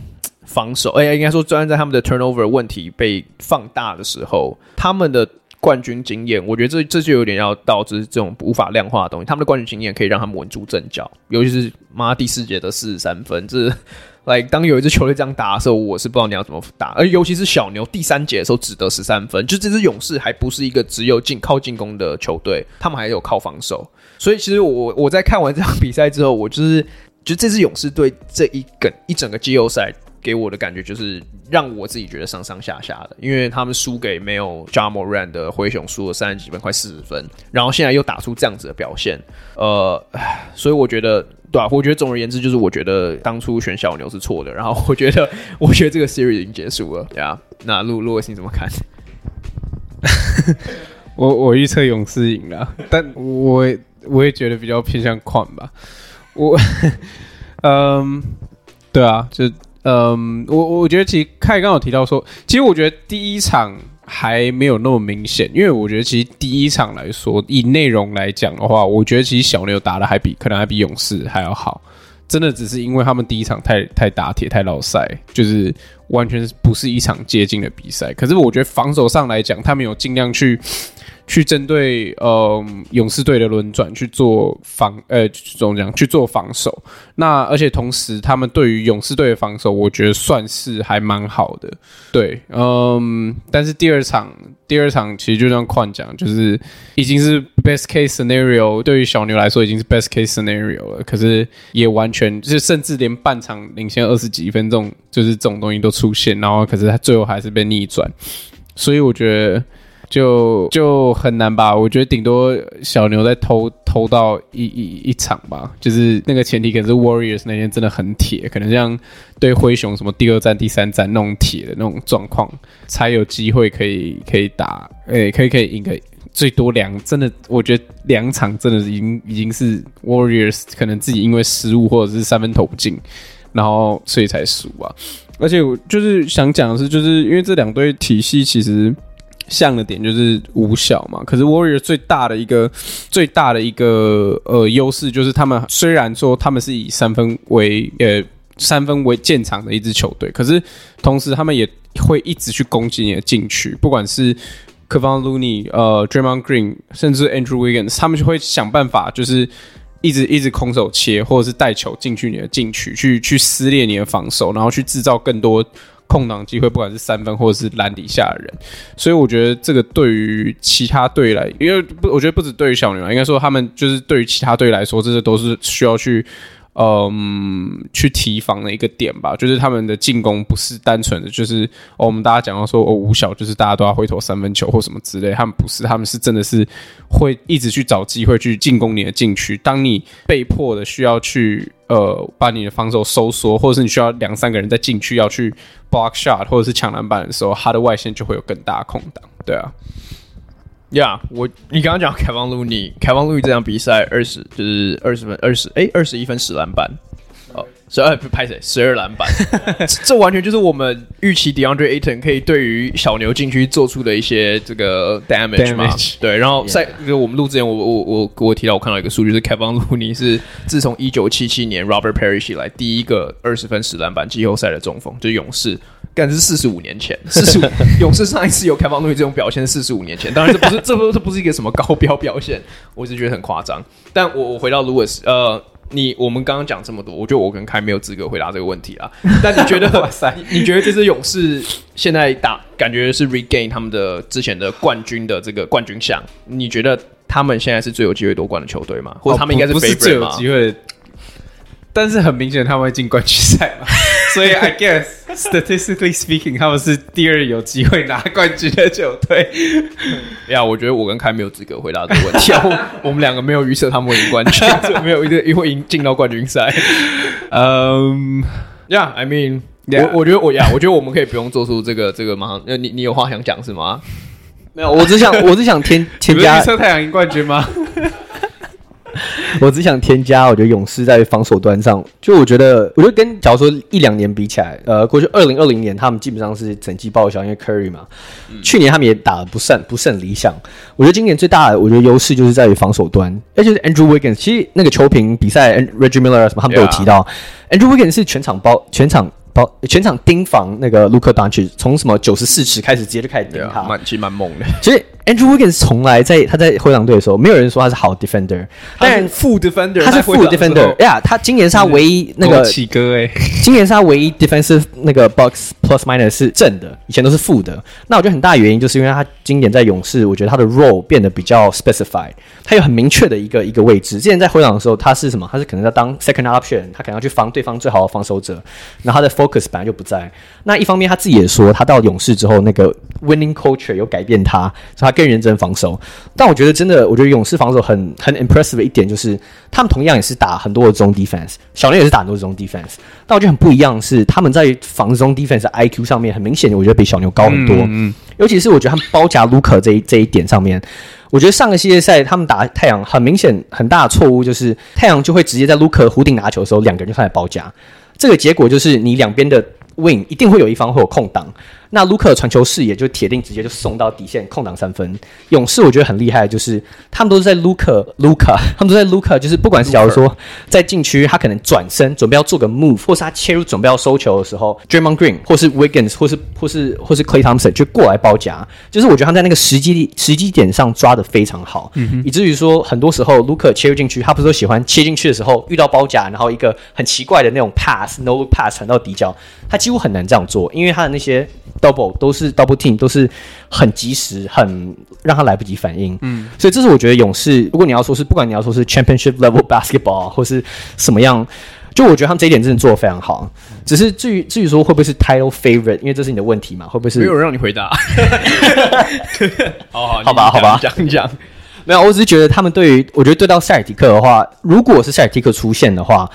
防守，哎、应该说，就算在他们的 turnover 问题被放大的时候，他们的冠军经验，我觉得这这就有点要导致这种无法量化的东西。他们的冠军经验可以让他们稳住阵脚，尤其是妈第四节的四十三分，这来、当有一支球队这样打的时候，我是不知道你要怎么打。而尤其是小牛第三节的时候只得十三分，就这支勇士还不是一个只有进靠进攻的球队，他们还有靠防守。所以其实我我在看完这场比赛之后，我就是就这支勇士队这一梗一整个季后赛。给我的感觉就是让我自己觉得上上下下的，因为他们输给没有 Ja Morant 的灰熊，输了三十几分，快四十分，然后现在又打出这样子的表现，呃，所以我觉得，对啊，我觉得总而言之，就是我觉得当初选小牛是错的，然后我觉得，我觉得这个 series 已经结束了，对啊，那路路维斯你怎么看？我我预测勇士赢了，但我我也觉得比较偏向矿吧，我，嗯，对啊，就。嗯，我我觉得其实凯刚刚有提到说，其实我觉得第一场还没有那么明显，因为我觉得其实第一场来说，以内容来讲的话，我觉得其实小牛打的还比可能还比勇士还要好，真的只是因为他们第一场太太打铁太老塞，就是完全不是一场接近的比赛。可是我觉得防守上来讲，他们有尽量去。去针对呃勇士队的轮转去做防，呃怎么讲去做防守。那而且同时，他们对于勇士队的防守，我觉得算是还蛮好的。对，嗯，但是第二场，第二场其实就像矿讲，就是已经是 best case scenario，对于小牛来说已经是 best case scenario 了。可是也完全就是，甚至连半场领先二十几分钟，就是这种东西都出现，然后可是他最后还是被逆转。所以我觉得。就就很难吧，我觉得顶多小牛在偷偷到一一一场吧，就是那个前提可能是 Warriors 那天真的很铁，可能像对灰熊什么第二战、第三战那种铁的那种状况，才有机会可以可以打，诶、可以可以赢个最多两，真的我觉得两场真的已经已经是 Warriors 可能自己因为失误或者是三分投不进，然后所以才输啊。而且我就是想讲的是，就是因为这两队体系其实。像的点就是无小嘛，可是 Warrior 最大的一个最大的一个呃优势就是他们虽然说他们是以三分为呃三分为建厂的一支球队，可是同时他们也会一直去攻击你的禁区，不管是 Kevon Looney 呃 Draymond Green 甚至 Andrew Wiggins，他们就会想办法就是一直一直空手切或者是带球进去你的禁区，去去撕裂你的防守，然后去制造更多。空档机会，不管是三分或者是篮底下的人，所以我觉得这个对于其他队来，因为不，我觉得不止对于小牛啊，应该说他们就是对于其他队来说，这些都是需要去嗯去提防的一个点吧。就是他们的进攻不是单纯的，就是、哦、我们大家讲到说哦五小就是大家都要会投三分球或什么之类，他们不是，他们是真的是会一直去找机会去进攻你的禁区。当你被迫的需要去。呃，把你的防守收缩，或者是你需要两三个人在禁区要去 block shot，或者是抢篮板的时候，他的外线就会有更大的空档。对啊，呀、yeah，我你刚刚讲凯文路尼，凯文路尼这场比赛二十就是二十分，二十诶二十一分十篮板。哦十二拍谁？十二篮板，这完全就是我们预期 DeAndre Ayton 可以对于小牛禁区做出的一些这个 damage 嘛？Damage. 对，然后在就 Yeah. 我们录之前我，我我我我提到我看到一个数据是 Kevin Looney 是自从一九七七年 Robert Parrish 以来第一个二十分十篮板季后赛的中锋，就是勇士，干是四十五年前，四十五 勇士上一次有 Kevin Looney 这种表现是四十五年前，当然这不是这不这不是一个什么高标表现，我只是觉得很夸张。但我我回到 Lewis，呃。你我们刚刚讲这么多，我觉得我跟开没有资格回答这个问题啊。但你觉得，哇塞，你觉得这支勇士现在打感觉是 regain 他们的之前的冠军的这个冠军项？你觉得他们现在是最有机会夺冠的球队吗？或者他们应该是？不是最有机会，但是很明显他们会进冠军赛嘛。所以，I guess statistically speaking，他们是第二有机会拿冠军的球队。呀，我觉得我跟凯没有资格回答这个问题。我们两个没有预测他们会赢冠军，没有一个会赢进到冠军赛。嗯，呀，I mean，我我觉得我呀，我觉得我们可以不用做出这个这个马上。呃，你你有话想讲是吗？没有，我只想我只想添 添加预测太阳赢冠军吗？我只想添加，我觉得勇士在防守端上，就我觉得，我觉得跟假如说一两年比起来，呃，过去二零二零年他们基本上是整季报销，因为 Curry 嘛，嗯、去年他们也打得不甚不甚理想。我觉得今年最大的我觉得优势就是在于防守端，而且是 Andrew Wiggins，其实那个球评比赛，Reggie Miller 什么他们都有提到 Yeah.，Andrew Wiggins 是全场包全场。包全场盯防那个 Luka Doncic，从什么九十四尺开始直接就开始盯他，蛮其实蛮猛的。其实 Andrew Wiggins 从来在他在灰狼队的时候，没有人说他是好 defender，但是副 defender，他是副 defender 呀。他今年是他唯一那个起哥哎，今年是他唯一 defensive 那个 box plus minus 是正的，以前都是负的。那我觉得很大原因就是因为他今年在勇士，我觉得他的 role 变得比较 specified，他有很明确的一个一个位置。之前在灰狼的时候，他是什么？他是可能在当 second option，他可能要去防对方最好的防守者，然后他的 focus 本来就不在。那一方面他自己也说，他到勇士之后那个 winning culture 有改变他，所以他更认真防守。但我觉得真的，我觉得勇士防守很很 impressive 的一点就是，他们同样也是打很多的 zone defense，小牛也是打很多 zone defense。但我觉得很不一样的是，他们在防 zone defense 的 IQ 上面，很明显，我觉得比小牛高很多。嗯，嗯，尤其是我觉得他们包夹卢克这一这一点上面，我觉得上个系列赛他们打太阳，很明显很大的错误就是太阳就会直接在卢克弧顶拿球的时候，两个人就开始包夹，这个结果就是你两边的 wing 一定会有一方会有空档。那卢克传球视野就铁定直接就送到底线空档三分。勇士我觉得很厉害，就是他们都是在卢克卢克，他们都在卢克，就是不管是假如说在禁区，他可能转身准备要做个 move，或是他切入准备要收球的时候，Draymond Green 或是 Wiggins 或是或是或是 Clay Thompson 就过来包夹，就是我觉得他在那个时机时机点上抓的非常好，嗯、以至于说很多时候卢克切入禁区，他不是都喜欢切进去的时候遇到包夹，然后一个很奇怪的那种 pass no look pass 传到底角，他几乎很难这样做，因为他的那些。Double 都是 double team，都是很及时，很让他来不及反应。嗯，所以这是我觉得勇士，如果你要说是，不管你要说是 championship level basketball 或是什么样，就我觉得他们这一点真的做得非常好。只是至于至于说会不会是 title favorite，因为这是你的问题嘛，会不会是？没有人让你回答。好好好吧，好吧，讲一讲。没有，我只是觉得他们对于，我觉得对到塞尔提克的话，如果是塞尔提克出现的话，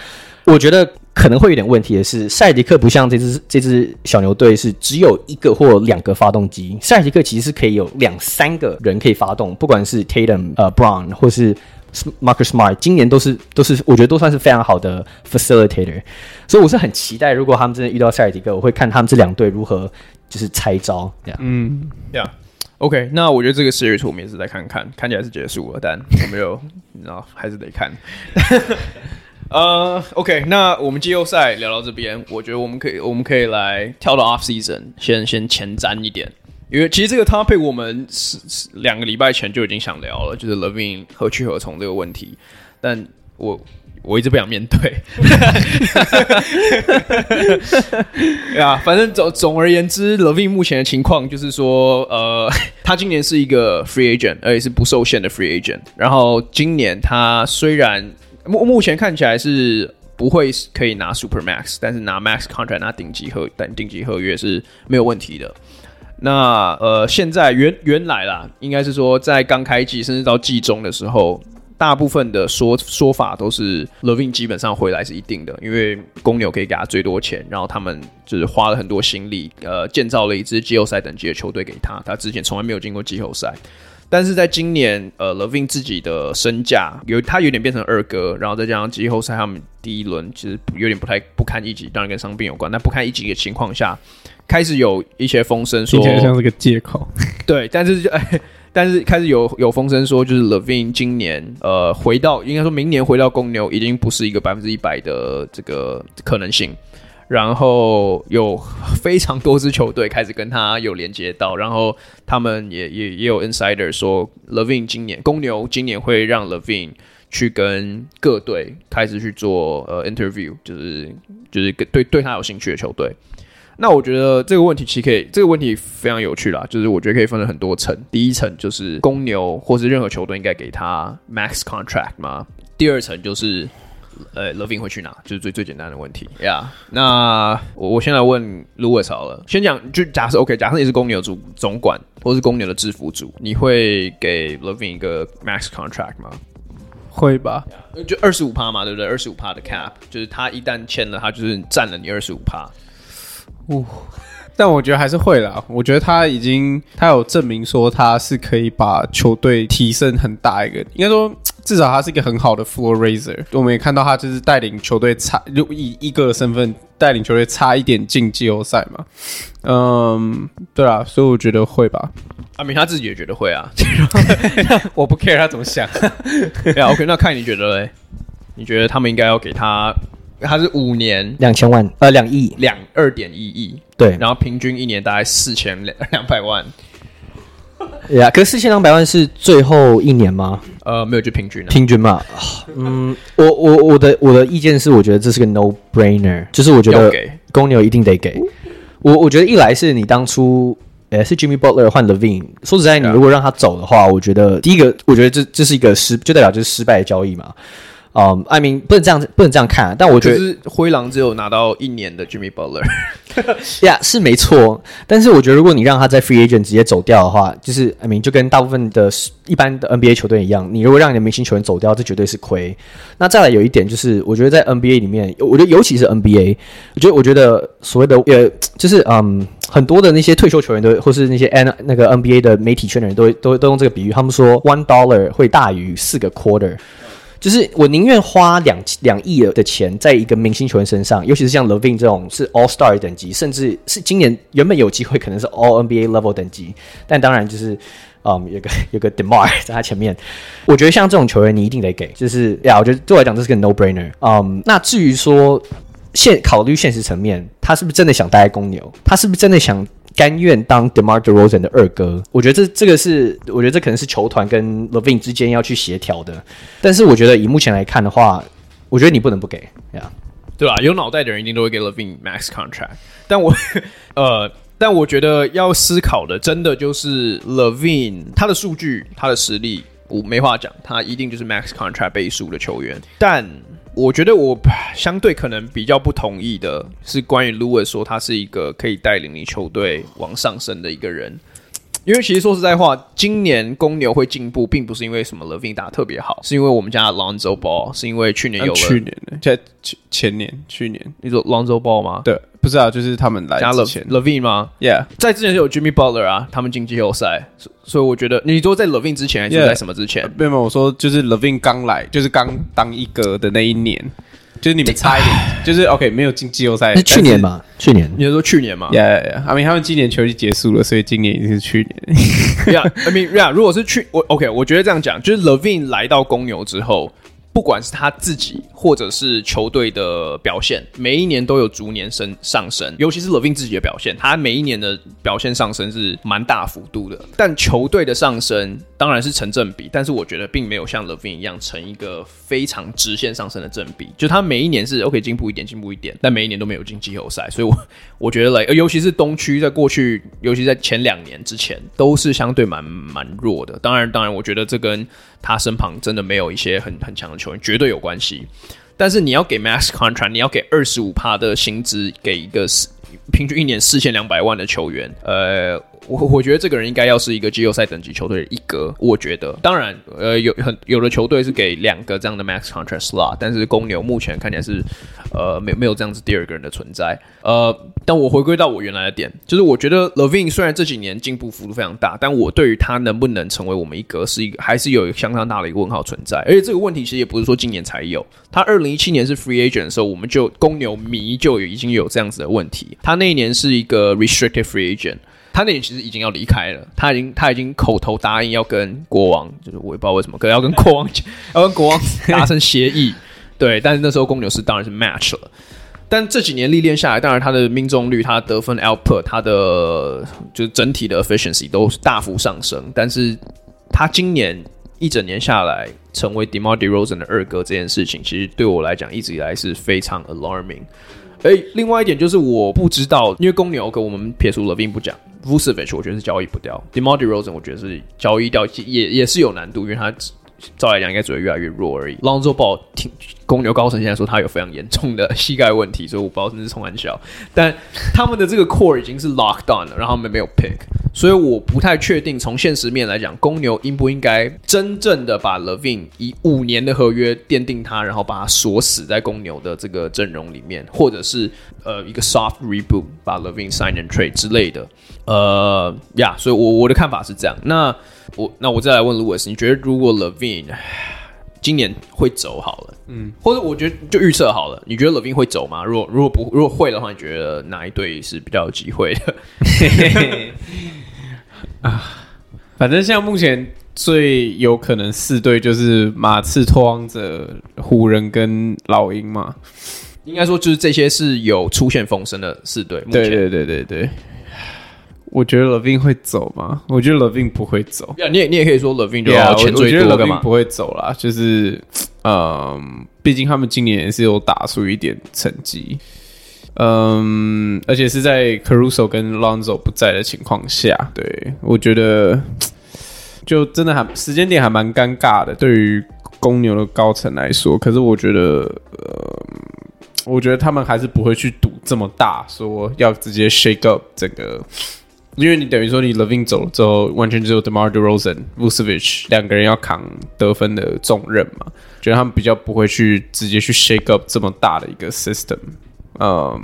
我觉得。可能会有点问题的是，塞迪克不像这支这支小牛队是只有一个或两个发动机，塞迪克其实是可以有两三个人可以发动，不管是 Tatum 呃 Brown 或是 Marcus Smart，今年都是都是我觉得都算是非常好的 facilitator，所以我是很期待，如果他们真的遇到塞尔提克，我会看他们这两队如何就是拆招。嗯，Yeah，OK，那我觉得这个 series 我们也是再看看，看起来是结束了，但我没有，你知道还是得看。呃、，OK，那我们季后赛聊到这边，我觉得我们可以，我们可以来跳到 off season，先先前瞻一点，因为其实这个搭配我们是是两个礼拜前就已经想聊了，就是 Levine 何去何从这个问题，但我我一直不想面对。呀，yeah, 反正总总而言之 Levine 目前的情况就是说，呃，他今年是一个 free agent，而且是不受限的 free agent，然后今年他虽然目目前看起来是不会可以拿 Super Max，但是拿 Max Contract 拿顶级合等顶级合约是没有问题的。那呃，现在原原来啦，应该是说在刚开季甚至到季中的时候，大部分的说说法都是 LaVine 基本上回来是一定的，因为公牛可以给他最多钱，然后他们就是花了很多心力，呃，建造了一支季后赛等级的球队给他，他之前从来没有进过季后赛。但是在今年，呃 Levine 自己的身价有他有点变成二哥，然后再加上季后赛他们第一轮其实有点不太不堪一击，当然跟伤病有关。但不堪一击的情况下，开始有一些风声说，听起来像是个借口。对，但是就哎，但是开始有有风声说，就是 Levine 今年呃回到，应该说明年回到公牛，已经不是一个百分之一百的这个可能性。然后有非常多支球队开始跟他有连接到，然后他们也也也有 insider 说，Levine 今年公牛今年会让 Levine 去跟各队开始去做呃 interview，就是就是对对他有兴趣的球队。那我觉得这个问题其实可以，这个问题非常有趣啦，就是我觉得可以分成很多层。第一层就是公牛或是任何球队应该给他 max contract 吗？第二层就是。呃，LaVine 会去哪？就是最最简单的问题呀。Yeah, 那我我先来问 Louis 好了，先讲就假设 OK，假设你是公牛主总管或是公牛的制服组，你会给 LaVine 一个 max contract 吗？会吧，就二十五趴嘛，对不对？二十五趴的 cap，就是他一旦签了，他就是占了你二十五趴。哦，但我觉得还是会啦。我觉得他已经他有证明说他是可以把球队提升很大一个，应该说。至少他是一个很好的 floor raiser，我们也看到他就是带领球队差，就以一个身份带领球队差一点进季后赛嘛。嗯，对啊，所以我觉得会吧。阿明他自己也觉得会啊，我不 care 他怎么想。对啊，OK，那看你觉得嘞？你觉得他们应该要给他？他是五年两千万，呃，两亿，两二点一亿，对，然后平均一年大概四千两两百万。呀，可是四千两百万是最后一年吗？呃，没有，就平均了。平均嘛。嗯，我我我的我的意见是，我觉得这是个 no brainer，就是我觉得公牛一定得给。我我觉得一来是你当初。诶，是 Jimmy Butler 换 Levine。说实在，你如果让他走的话，我觉得第一个，我觉得这这是一个失，就代表就是失败的交易嘛。嗯，艾明不能这样子，不能这样看啊。但我觉得是灰狼只有拿到一年的 Jimmy Butler，呀，yeah, 是没错。但是我觉得，如果你让他在 Free Agent 直接走掉的话，就是艾明就跟大部分的一般的 NBA 球队一样，你如果让你的明星球员走掉，这绝对是亏。那再来有一点就是，我觉得在 NBA 里面，我觉得尤其是 NBA，我觉得我觉得所谓的呃，就是嗯，很多的那些退休球员都，或是那些 N 那个 NBA 的媒体圈的人都都都用这个比喻，他们说 One Dollar 会大于四个 Quarter。就是我宁愿花两两亿的钱在一个明星球员身上，尤其是像 LaVine 这种是 All Star 等级，甚至是今年原本有机会可能是 All NBA level 等级，但当然就是，嗯，有个有个 DeMar 在他前面，我觉得像这种球员你一定得给，就是呀，我觉得对我来讲这是个 No Brainer。嗯，那至于说现考虑现实层面，他是不是真的想待在公牛？他是不是真的想？甘愿当 DeMar DeRozan 的二哥，我觉得这这个是，我觉得这可能是球团跟 Levine 之间要去协调的。但是我觉得以目前来看的话，我觉得你不能不给呀对吧？有脑袋的人一定都会给 Levine max contract。但我 呃，但我觉得要思考的，真的就是 Levine 他的数据、他的实力，我没话讲，他一定就是 max contract 倍数的球员。但我觉得我相对可能比较不同意的是，关于卢伟说他是一个可以带领你球队往上升的一个人，因为其实说实在话，今年公牛会进步，并不是因为什么 Levine 打得特别好，是因为我们家的 Lonzo Ball，是因为去年有了去年在前前年去年你说 Lonzo Ball 吗？对。不知道，就是他们来加了 Levine 吗？Yeah，在之前是有 Jimmy Butler 啊，他们进季后赛，所以我觉得你说在 Levine 之前还是在什么之前？没有，我说就是 Levine 刚来，就是刚当一哥的那一年，就是你们差一点，就是 OK 没有进季后赛，是去年嘛？去年，你是说去年嘛？Yeah，I mean 他们今年球季结束了，所以今年已经是去年。Yeah，I mean Yeah，如果是去我 OK，我觉得这样讲，就是 Levine 来到公牛之后。不管是他自己或者是球队的表现，每一年都有逐年升上升，尤其是 Levine 自己的表现，他每一年的表现上升是蛮大幅度的。但球队的上升当然是成正比，但是我觉得并没有像 Levin 一样成一个非常直线上升的正比。就他每一年是 OK 进步一点，进步一点，但每一年都没有进季后赛，所以我我觉得来，尤其是东区在过去，尤其在前两年之前，都是相对蛮蛮弱的。当然，当然，我觉得这跟他身旁真的没有一些很很强的球员，绝对有关系。但是你要给 max contract，你要给二十五趴的薪资给一个平均一年四千两百万的球员，呃，我我觉得这个人应该要是一个季后赛等级球队的一哥。我觉得，当然，呃，有很有的球队是给两个这样的 max contract slot，但是公牛目前看起来是，呃，没没有这样子第二个人的存在。呃，但我回归到我原来的点，就是我觉得 LaVine 虽然这几年进步幅度非常大，但我对于他能不能成为我们一哥，是一个还是有相当大的一个问号存在。而且这个问题其实也不是说今年才有，他二零一七年是 free agent 的时候，我们就公牛迷就已经有这样子的问题。他那一年是一个 restricted free agent，他那年其实已经要离开了，他已经他已经口头答应要跟国王，就是我也不知道为什么，可能要跟国王 要跟国王 达成协议，对，但是那时候公牛是当然是 match 了。但这几年历练下来，当然他的命中率、他的得分 output、他的就是整体的 efficiency 都大幅上升。但是他今年一整年下来，成为 DeMar DeRozan 的二哥这件事情，其实对我来讲一直以来是非常 alarming。哎，另外一点就是我不知道，因为公牛跟我们撇除 LaVine 不讲，Vucevic 我觉得是交易不掉，DeMar DeRozan 我觉得是交易掉也也是有难度，因为他。照来讲，应该只会越来越弱而已。Lonzo Ball 听公牛高层现在说他有非常严重的膝盖问题，所以我不知道是不是冲玩笑。但他们的这个 core 已经是 locked on 了，然后他们没有 pick，所以我不太确定从现实面来讲，公牛应不应该真正的把 LaVine 以五年的合约奠定他，然后把他锁死在公牛的这个阵容里面，或者是呃一个 soft reboot 把 LaVine sign and trade 之类的。呃呀，yeah, 所以我我的看法是这样。那我那我再来问 Louis，你觉得如果 Levine 今年会走好了，嗯，或者我觉得就预测好了，你觉得 Levine 会走吗？如果如果不如果会的话，你觉得哪一队是比较有机会的？啊，反正像目前最有可能四队就是马刺、拓荒者、湖人跟老鹰嘛。应该说就是这些是有出现风声的四队。对对对对对。我觉得 LaVine 会走吗？我觉得 LaVine 不会走。呀，你也你也可以说 LaVine 就对啊，要钱最多干嘛？不会走啦，就是嗯，毕竟他们今年也是有打出一点成绩，嗯，而且是在 Caruso 跟 Lonzo 不在的情况下，对，我觉得就真的还时间点还蛮尴尬的，对于公牛的高层来说。可是我觉得，呃，我觉得他们还是不会去赌这么大，说要直接 shake up 整个。因为你等于说你 Loving 走了之后，完全只有 DeMar DeRozan、Vucevic 两个人要扛得分的重任嘛，觉得他们比较不会去直接去 shake up 这么大的一个 system。嗯，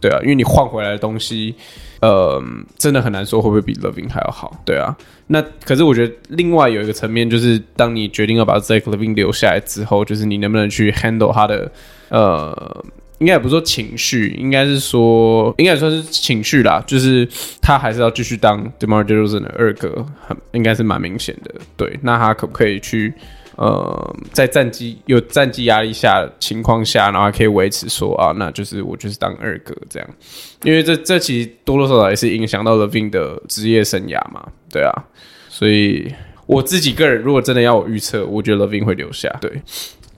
对啊，因为你换回来的东西，嗯，真的很难说会不会比 Loving 还要好。对啊，那可是我觉得另外有一个层面，就是当你决定要把 Zach Loving 留下来之后，就是你能不能去 handle 他的呃。应该也不是说情绪，应该是说，应该也算是情绪啦。就是他还是要继续当 DeMar DeRozan 的二哥，很应该是蛮明显的。对，那他可不可以去呃，在战绩有战绩压力下情况下，然后还可以维持说啊，那就是我就是当二哥这样。因为这这其实多多少少也是影响到 LaVine 的职业生涯嘛。对啊，所以我自己个人如果真的要我预测，我觉得 Vin 会留下。对。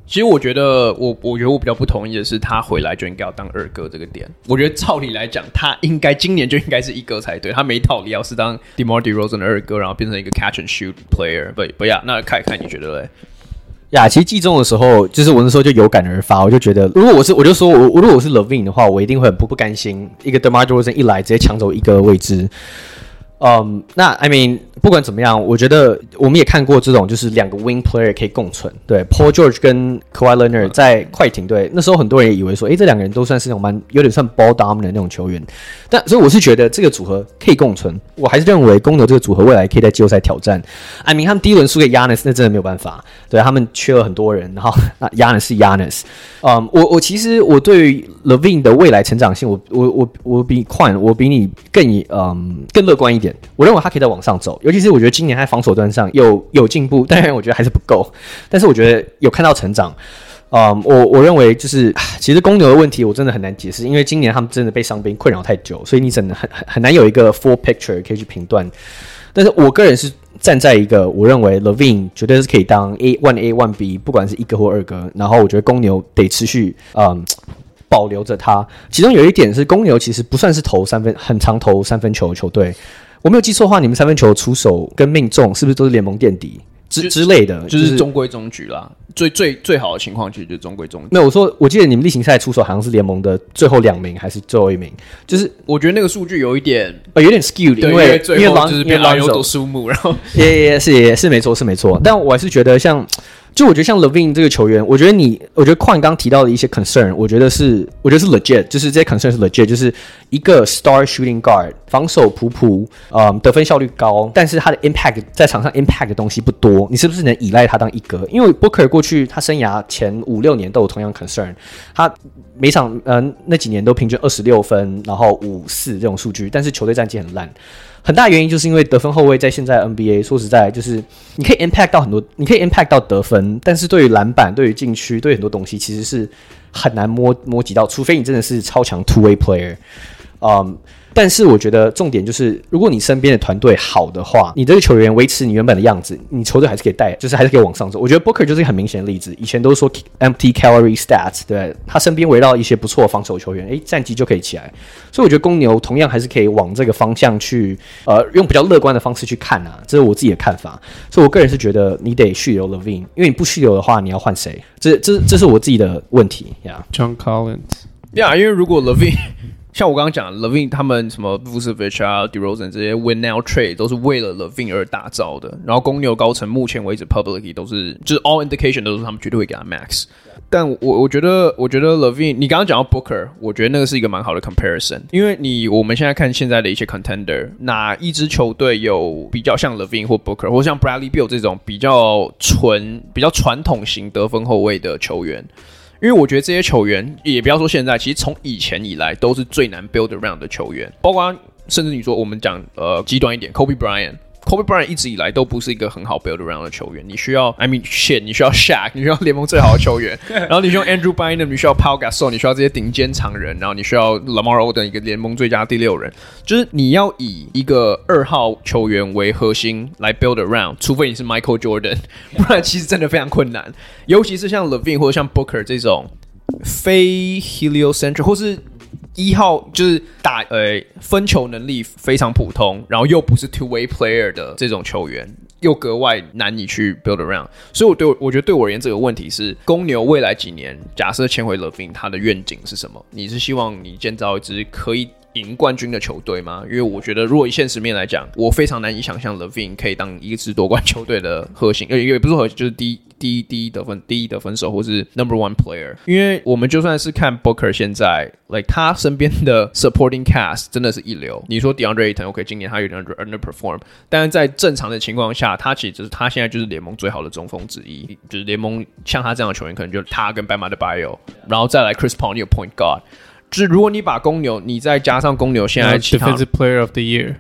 其实我觉得，我我觉得我比较不同意的是，他回来就应该要当二哥这个点。我觉得照理来讲，他应该今年就应该是一哥才对。他没道理要是当 DeMar DeRozan 的二哥，然后变成一个 catch and shoot player。不不要，那看一看你觉得嘞？呀，其实季中的时候，就是我那时候就有感而发，我就觉得，如果我是，我就说我我如果我是 LaVine 的话，我一定会很不不甘心，一个 DeMar DeRozan 一来直接抢走一个位置。嗯那 I mean 不管怎么样，我觉得我们也看过这种，就是两个 wing player 可以共存。对，Paul George 跟 Kawhi Leonard 在快艇队，那时候很多人也以为说，诶，这两个人都算是那种蛮有点算 ball dominant 的那种球员。但所以我是觉得这个组合可以共存。我还是认为公牛这个组合未来可以在季后赛挑战。I mean 他们第一轮输给 Giannis，那真的没有办法。对，他们缺了很多人，然后那 Giannis 是 Giannis。嗯，我我其实我对于 LaVine 的未来成长性，我我我我比宽，我比你更嗯更乐观一点。我认为他可以再往上走，尤其是我觉得今年在防守端上有有进步，当然我觉得还是不够，但是我觉得有看到成长。嗯，我我认为就是其实公牛的问题我真的很难解释，因为今年他们真的被伤兵困扰太久，所以你真的很很难有一个 full picture 可以去评断。但是我个人是站在一个我认为 Levine 绝对是可以当 A one A one B，不管是一个或二个，然后我觉得公牛得持续嗯。保留着他，其中有一点是公牛其实不算是投三分很常投三分球球队。我没有记错的话，你们三分球出手跟命中是不是都是联盟垫底之之类的？就是中规中矩啦。最最最好的情况其实就是中规中矩。没有，我说我记得你们例行赛出手好像是联盟的最后两名还是最后一名？就是我觉得那个数据有一点呃有点 skewed，因为因为最后就是变狼有多数目，然后 也也是也是没错是没错，但我还是觉得像。就我觉得像 LaVine 这个球员，我觉得你，我觉得矿刚提到的一些 concern，我觉得是，我觉得是 legit，就是这些 concern 是 legit，就是一个 star shooting guard，防守普普，嗯，得分效率高，但是他的 impact 在场上 impact 的东西不多，你是不是能依赖他当一哥？因为 Booker 过去他生涯前五六年都有同样 concern，他每场嗯、呃、那几年都平均二十六分，然后五四这种数据，但是球队战绩很烂。很大原因就是因为得分后卫在现在 NBA 说实在就是你可以 impact 到很多，你可以 impact 到得分，但是对于篮板、对于禁区、对很多东西其实是很难摸摸及到，除非你真的是超强 two way player，嗯、但是我觉得重点就是，如果你身边的团队好的话，你这个球员维持你原本的样子，你球队还是可以带，就是还是可以往上走。我觉得 Booker 就是一个很明显的例子。以前都是说 empty calorie stats，对，他身边围绕一些不错的防守球员，诶，战绩就可以起来。所以我觉得公牛同样还是可以往这个方向去，呃，用比较乐观的方式去看啊，这是我自己的看法。所以我个人是觉得你得续留 Levine，因为你不续留的话，你要换谁？这这这是我自己的问题呀。Yeah. John Collins，呀，yeah, 因为如果 LaVine 像我刚刚讲，Levine 他们什么 Vucevic 啊、DeRozan 这些 Win Now Trade 都是为了 Levine 而打造的。然后公牛高层目前为止 Publicly 都是就是 All Indication 都是他们绝对会给他 Max。但我我觉得我觉得 Levine，你刚刚讲到 Booker，我觉得那个是一个蛮好的 Comparison，因为你我们现在看现在的一些 Contender，哪一支球队有比较像 Levine 或 Booker 或像 Bradley Beal 这种比较纯、比较传统型得分后卫的球员？因为我觉得这些球员，也不要说现在，其实从以前以来都是最难 build around 的球员。包括甚至你说我们讲呃极端一点，Kobe Bryant、Kobe Bryant 一直以来都不是一个很好 build around 的球员。你需要，I mean shit，你需要 Shaq，你需要联盟最好的球员，然后你需要 Andrew Bynum，你需要 Paul Gasol，你需要这些顶尖常人，然后你需要 Lamar Odom 一个联盟最佳第六人，就是你要以一个二号球员为核心来 build around，除非你是 Michael Jordan，不然其实真的非常困难。尤其是像 LaVine 或者像 Booker 这种非 heliocentric 或是一号就是打呃分球能力非常普通，然后又不是 two way player 的这种球员，又格外难以去 build around。所以我对我觉得对我而言，这个问题是公牛未来几年假设签回 LaVine，他的愿景是什么？你是希望你建造一支可以赢冠军的球队吗？因为我觉得，如果以现实面来讲，我非常难以想象 LaVine 可以当一支夺冠球队的核心，呃，也不是核心，就是第一。第一第一得分第一得分手，或是 number one player，因为我们就算是看 Booker 现在，like 他身边的 supporting cast 真的是一流。你说 DeAndre Ayton，OK，今年他有点 underperform，但是在正常的情况下，他其实是他现在就是联盟最好的中锋之一，就是联盟像他这样的球员，可能就他跟 Bam Adebayo，然后再来 Chris Paul，你有 point guard，就是如果你把公牛，你再加上公牛现在 defensive player of the year。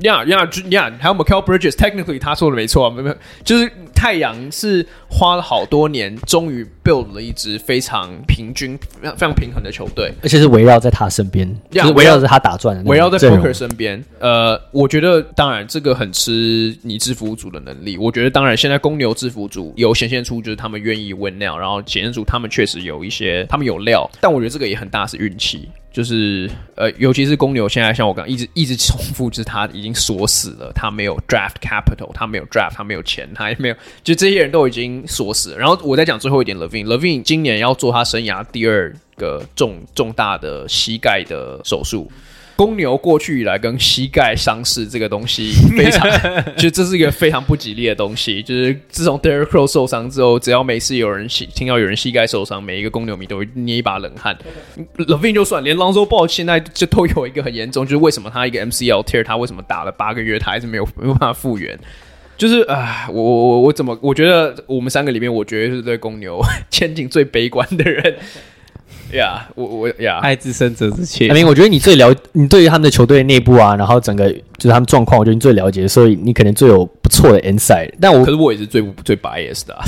呀呀呀！还有 Michael Bridges，technically 他说的没错，没没，就是太阳是花了好多年，终于 build 了一支非常平均、非常非常平衡的球队，而且是围绕在他身边，yeah, 就是围绕着他打转的，围绕在 Booker 身边。呃，我觉得当然这个很吃你制服组的能力。我觉得当然现在公牛制服组有显现出就是他们愿意 win now，然后显现出他们确实有一些他们有料，但我觉得这个也很大是运气。就是呃，尤其是公牛，现在像我刚一直一直重复，就是他已经锁死了，他没有 draft capital，他没有 draft，他没有钱，他也没有，就这些人都已经锁死。然后我再讲最后一点，Levine，Levine 今年要做他生涯第二个重重大的膝盖的手术。公牛过去以来跟膝盖伤势这个东西 非常，就这是一个非常不吉利的东西。就是自从 Derrick Rose 受伤之后，只要每次有人听到有人膝盖受伤，每一个公牛迷都会捏一把冷汗。Levine 就算，连 Lonzo Ball 现在就都有一个很严重，就是为什么他一个 MCL tear，他为什么打了八个月，他还是没有没有办法复原？就是啊，我我我我怎么？我觉得我们三个里面，我觉得是对公牛 前景最悲观的人。呀，我我呀，爱之深责之切。I mean，我觉得你最了，你对于他们的球队内部啊，然后整个就是他们状况，我觉得你最了解，所以你可能最有不错的 insight。但我可是我也是最最 bias 的。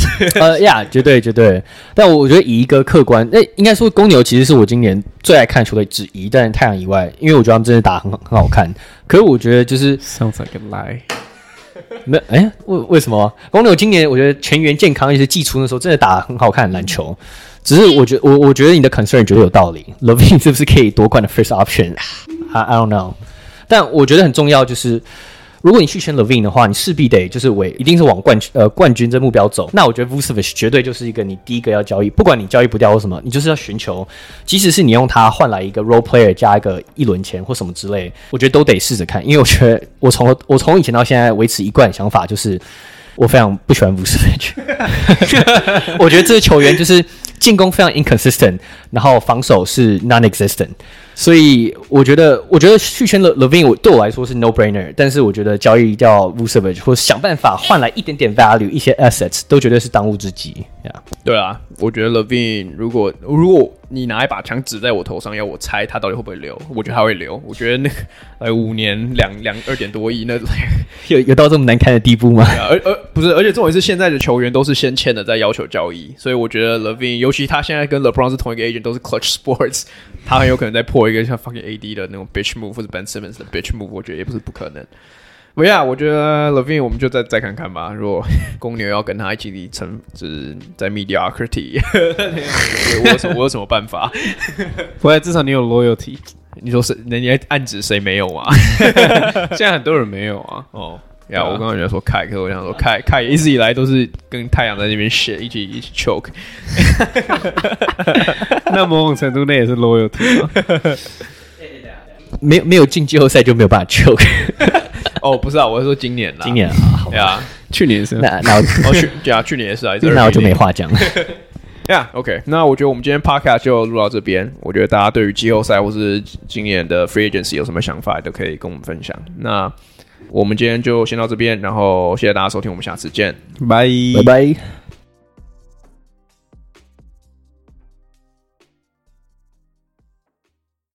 呃呀，绝对绝对。但我觉得以一个客观，那应该说公牛其实是我今年最爱看的球队之一，但是太阳以外，因为我觉得他们真的打很好很好看。可是我觉得就是 sounds like a lie。没哎，为为什么公牛今年我觉得全员健康，也是季初的时候真的打很好看的篮球。只是我觉得我我觉得你的 concern 觉得有道理，Levine 是不是可以夺冠的 first option？I I don't know。但我觉得很重要就是，如果你去选 Levine 的话，你势必得就是为一定是往冠军呃冠军这目标走。那我觉得 Vucevic 绝对就是一个你第一个要交易，不管你交易不掉或什么，你就是要寻求，即使是你用它换来一个 role player 加一个一轮钱或什么之类，我觉得都得试着看，因为我觉得我从我从以前到现在维持一贯想法就是，我非常不喜欢 Vucevic，我觉得这个球员就是。进攻非常 inconsistent，然后防守是 non-existent，所以我觉得，我觉得续签了 LaVine 对我来说是 no brainer，但是我觉得交易掉 Vucevic 或者想办法换来一点点 value，一些 assets 都绝对是当务之急。Yeah. 对啊，我觉得 Levine 如果如果你拿一把枪指在我头上，要我猜他到底会不会留，我觉得他会留。我觉得那个呃 五年两两二点多亿，那 有有到这么难看的地步吗？而而不是，而且重点是现在的球员都是先签的，在要求交易，所以我觉得 Levine，尤其他现在跟 LeBron 是同一个 agent，都是 Clutch Sports，他很有可能在破一个像 fucking AD 的那种 bitch move，或者 Ben Simmons 的 bitch move，我觉得也不是不可能。不要，我觉得 Levine 我们就再再看看吧。如果公牛要跟他一起成，就是在 mediocrity，我有什么我有什么办法？不过至少你有 loyalty。你说是？那你还暗指谁没有啊？现在很多人没有啊。哦，呀，我刚刚在说凯，可是我想说凯凯一直以来都是跟太阳在那边 shit，一起一起 choke。那某种程度那也是 loyalty。没有没有进季后赛就没有办法 choke。哦，不是啊，我是说今年啦。今年啊，对啊，去年是。那那我 去，对啊，去年也是啊。那我就没话讲了。呀，OK，那我觉得我们今天 Podcast 就录到这边。我觉得大家对于季后赛或是今年的 Free Agency 有什么想法，都可以跟我们分享。那我们今天就先到这边，然后谢谢大家收听，我们下次见，拜拜拜。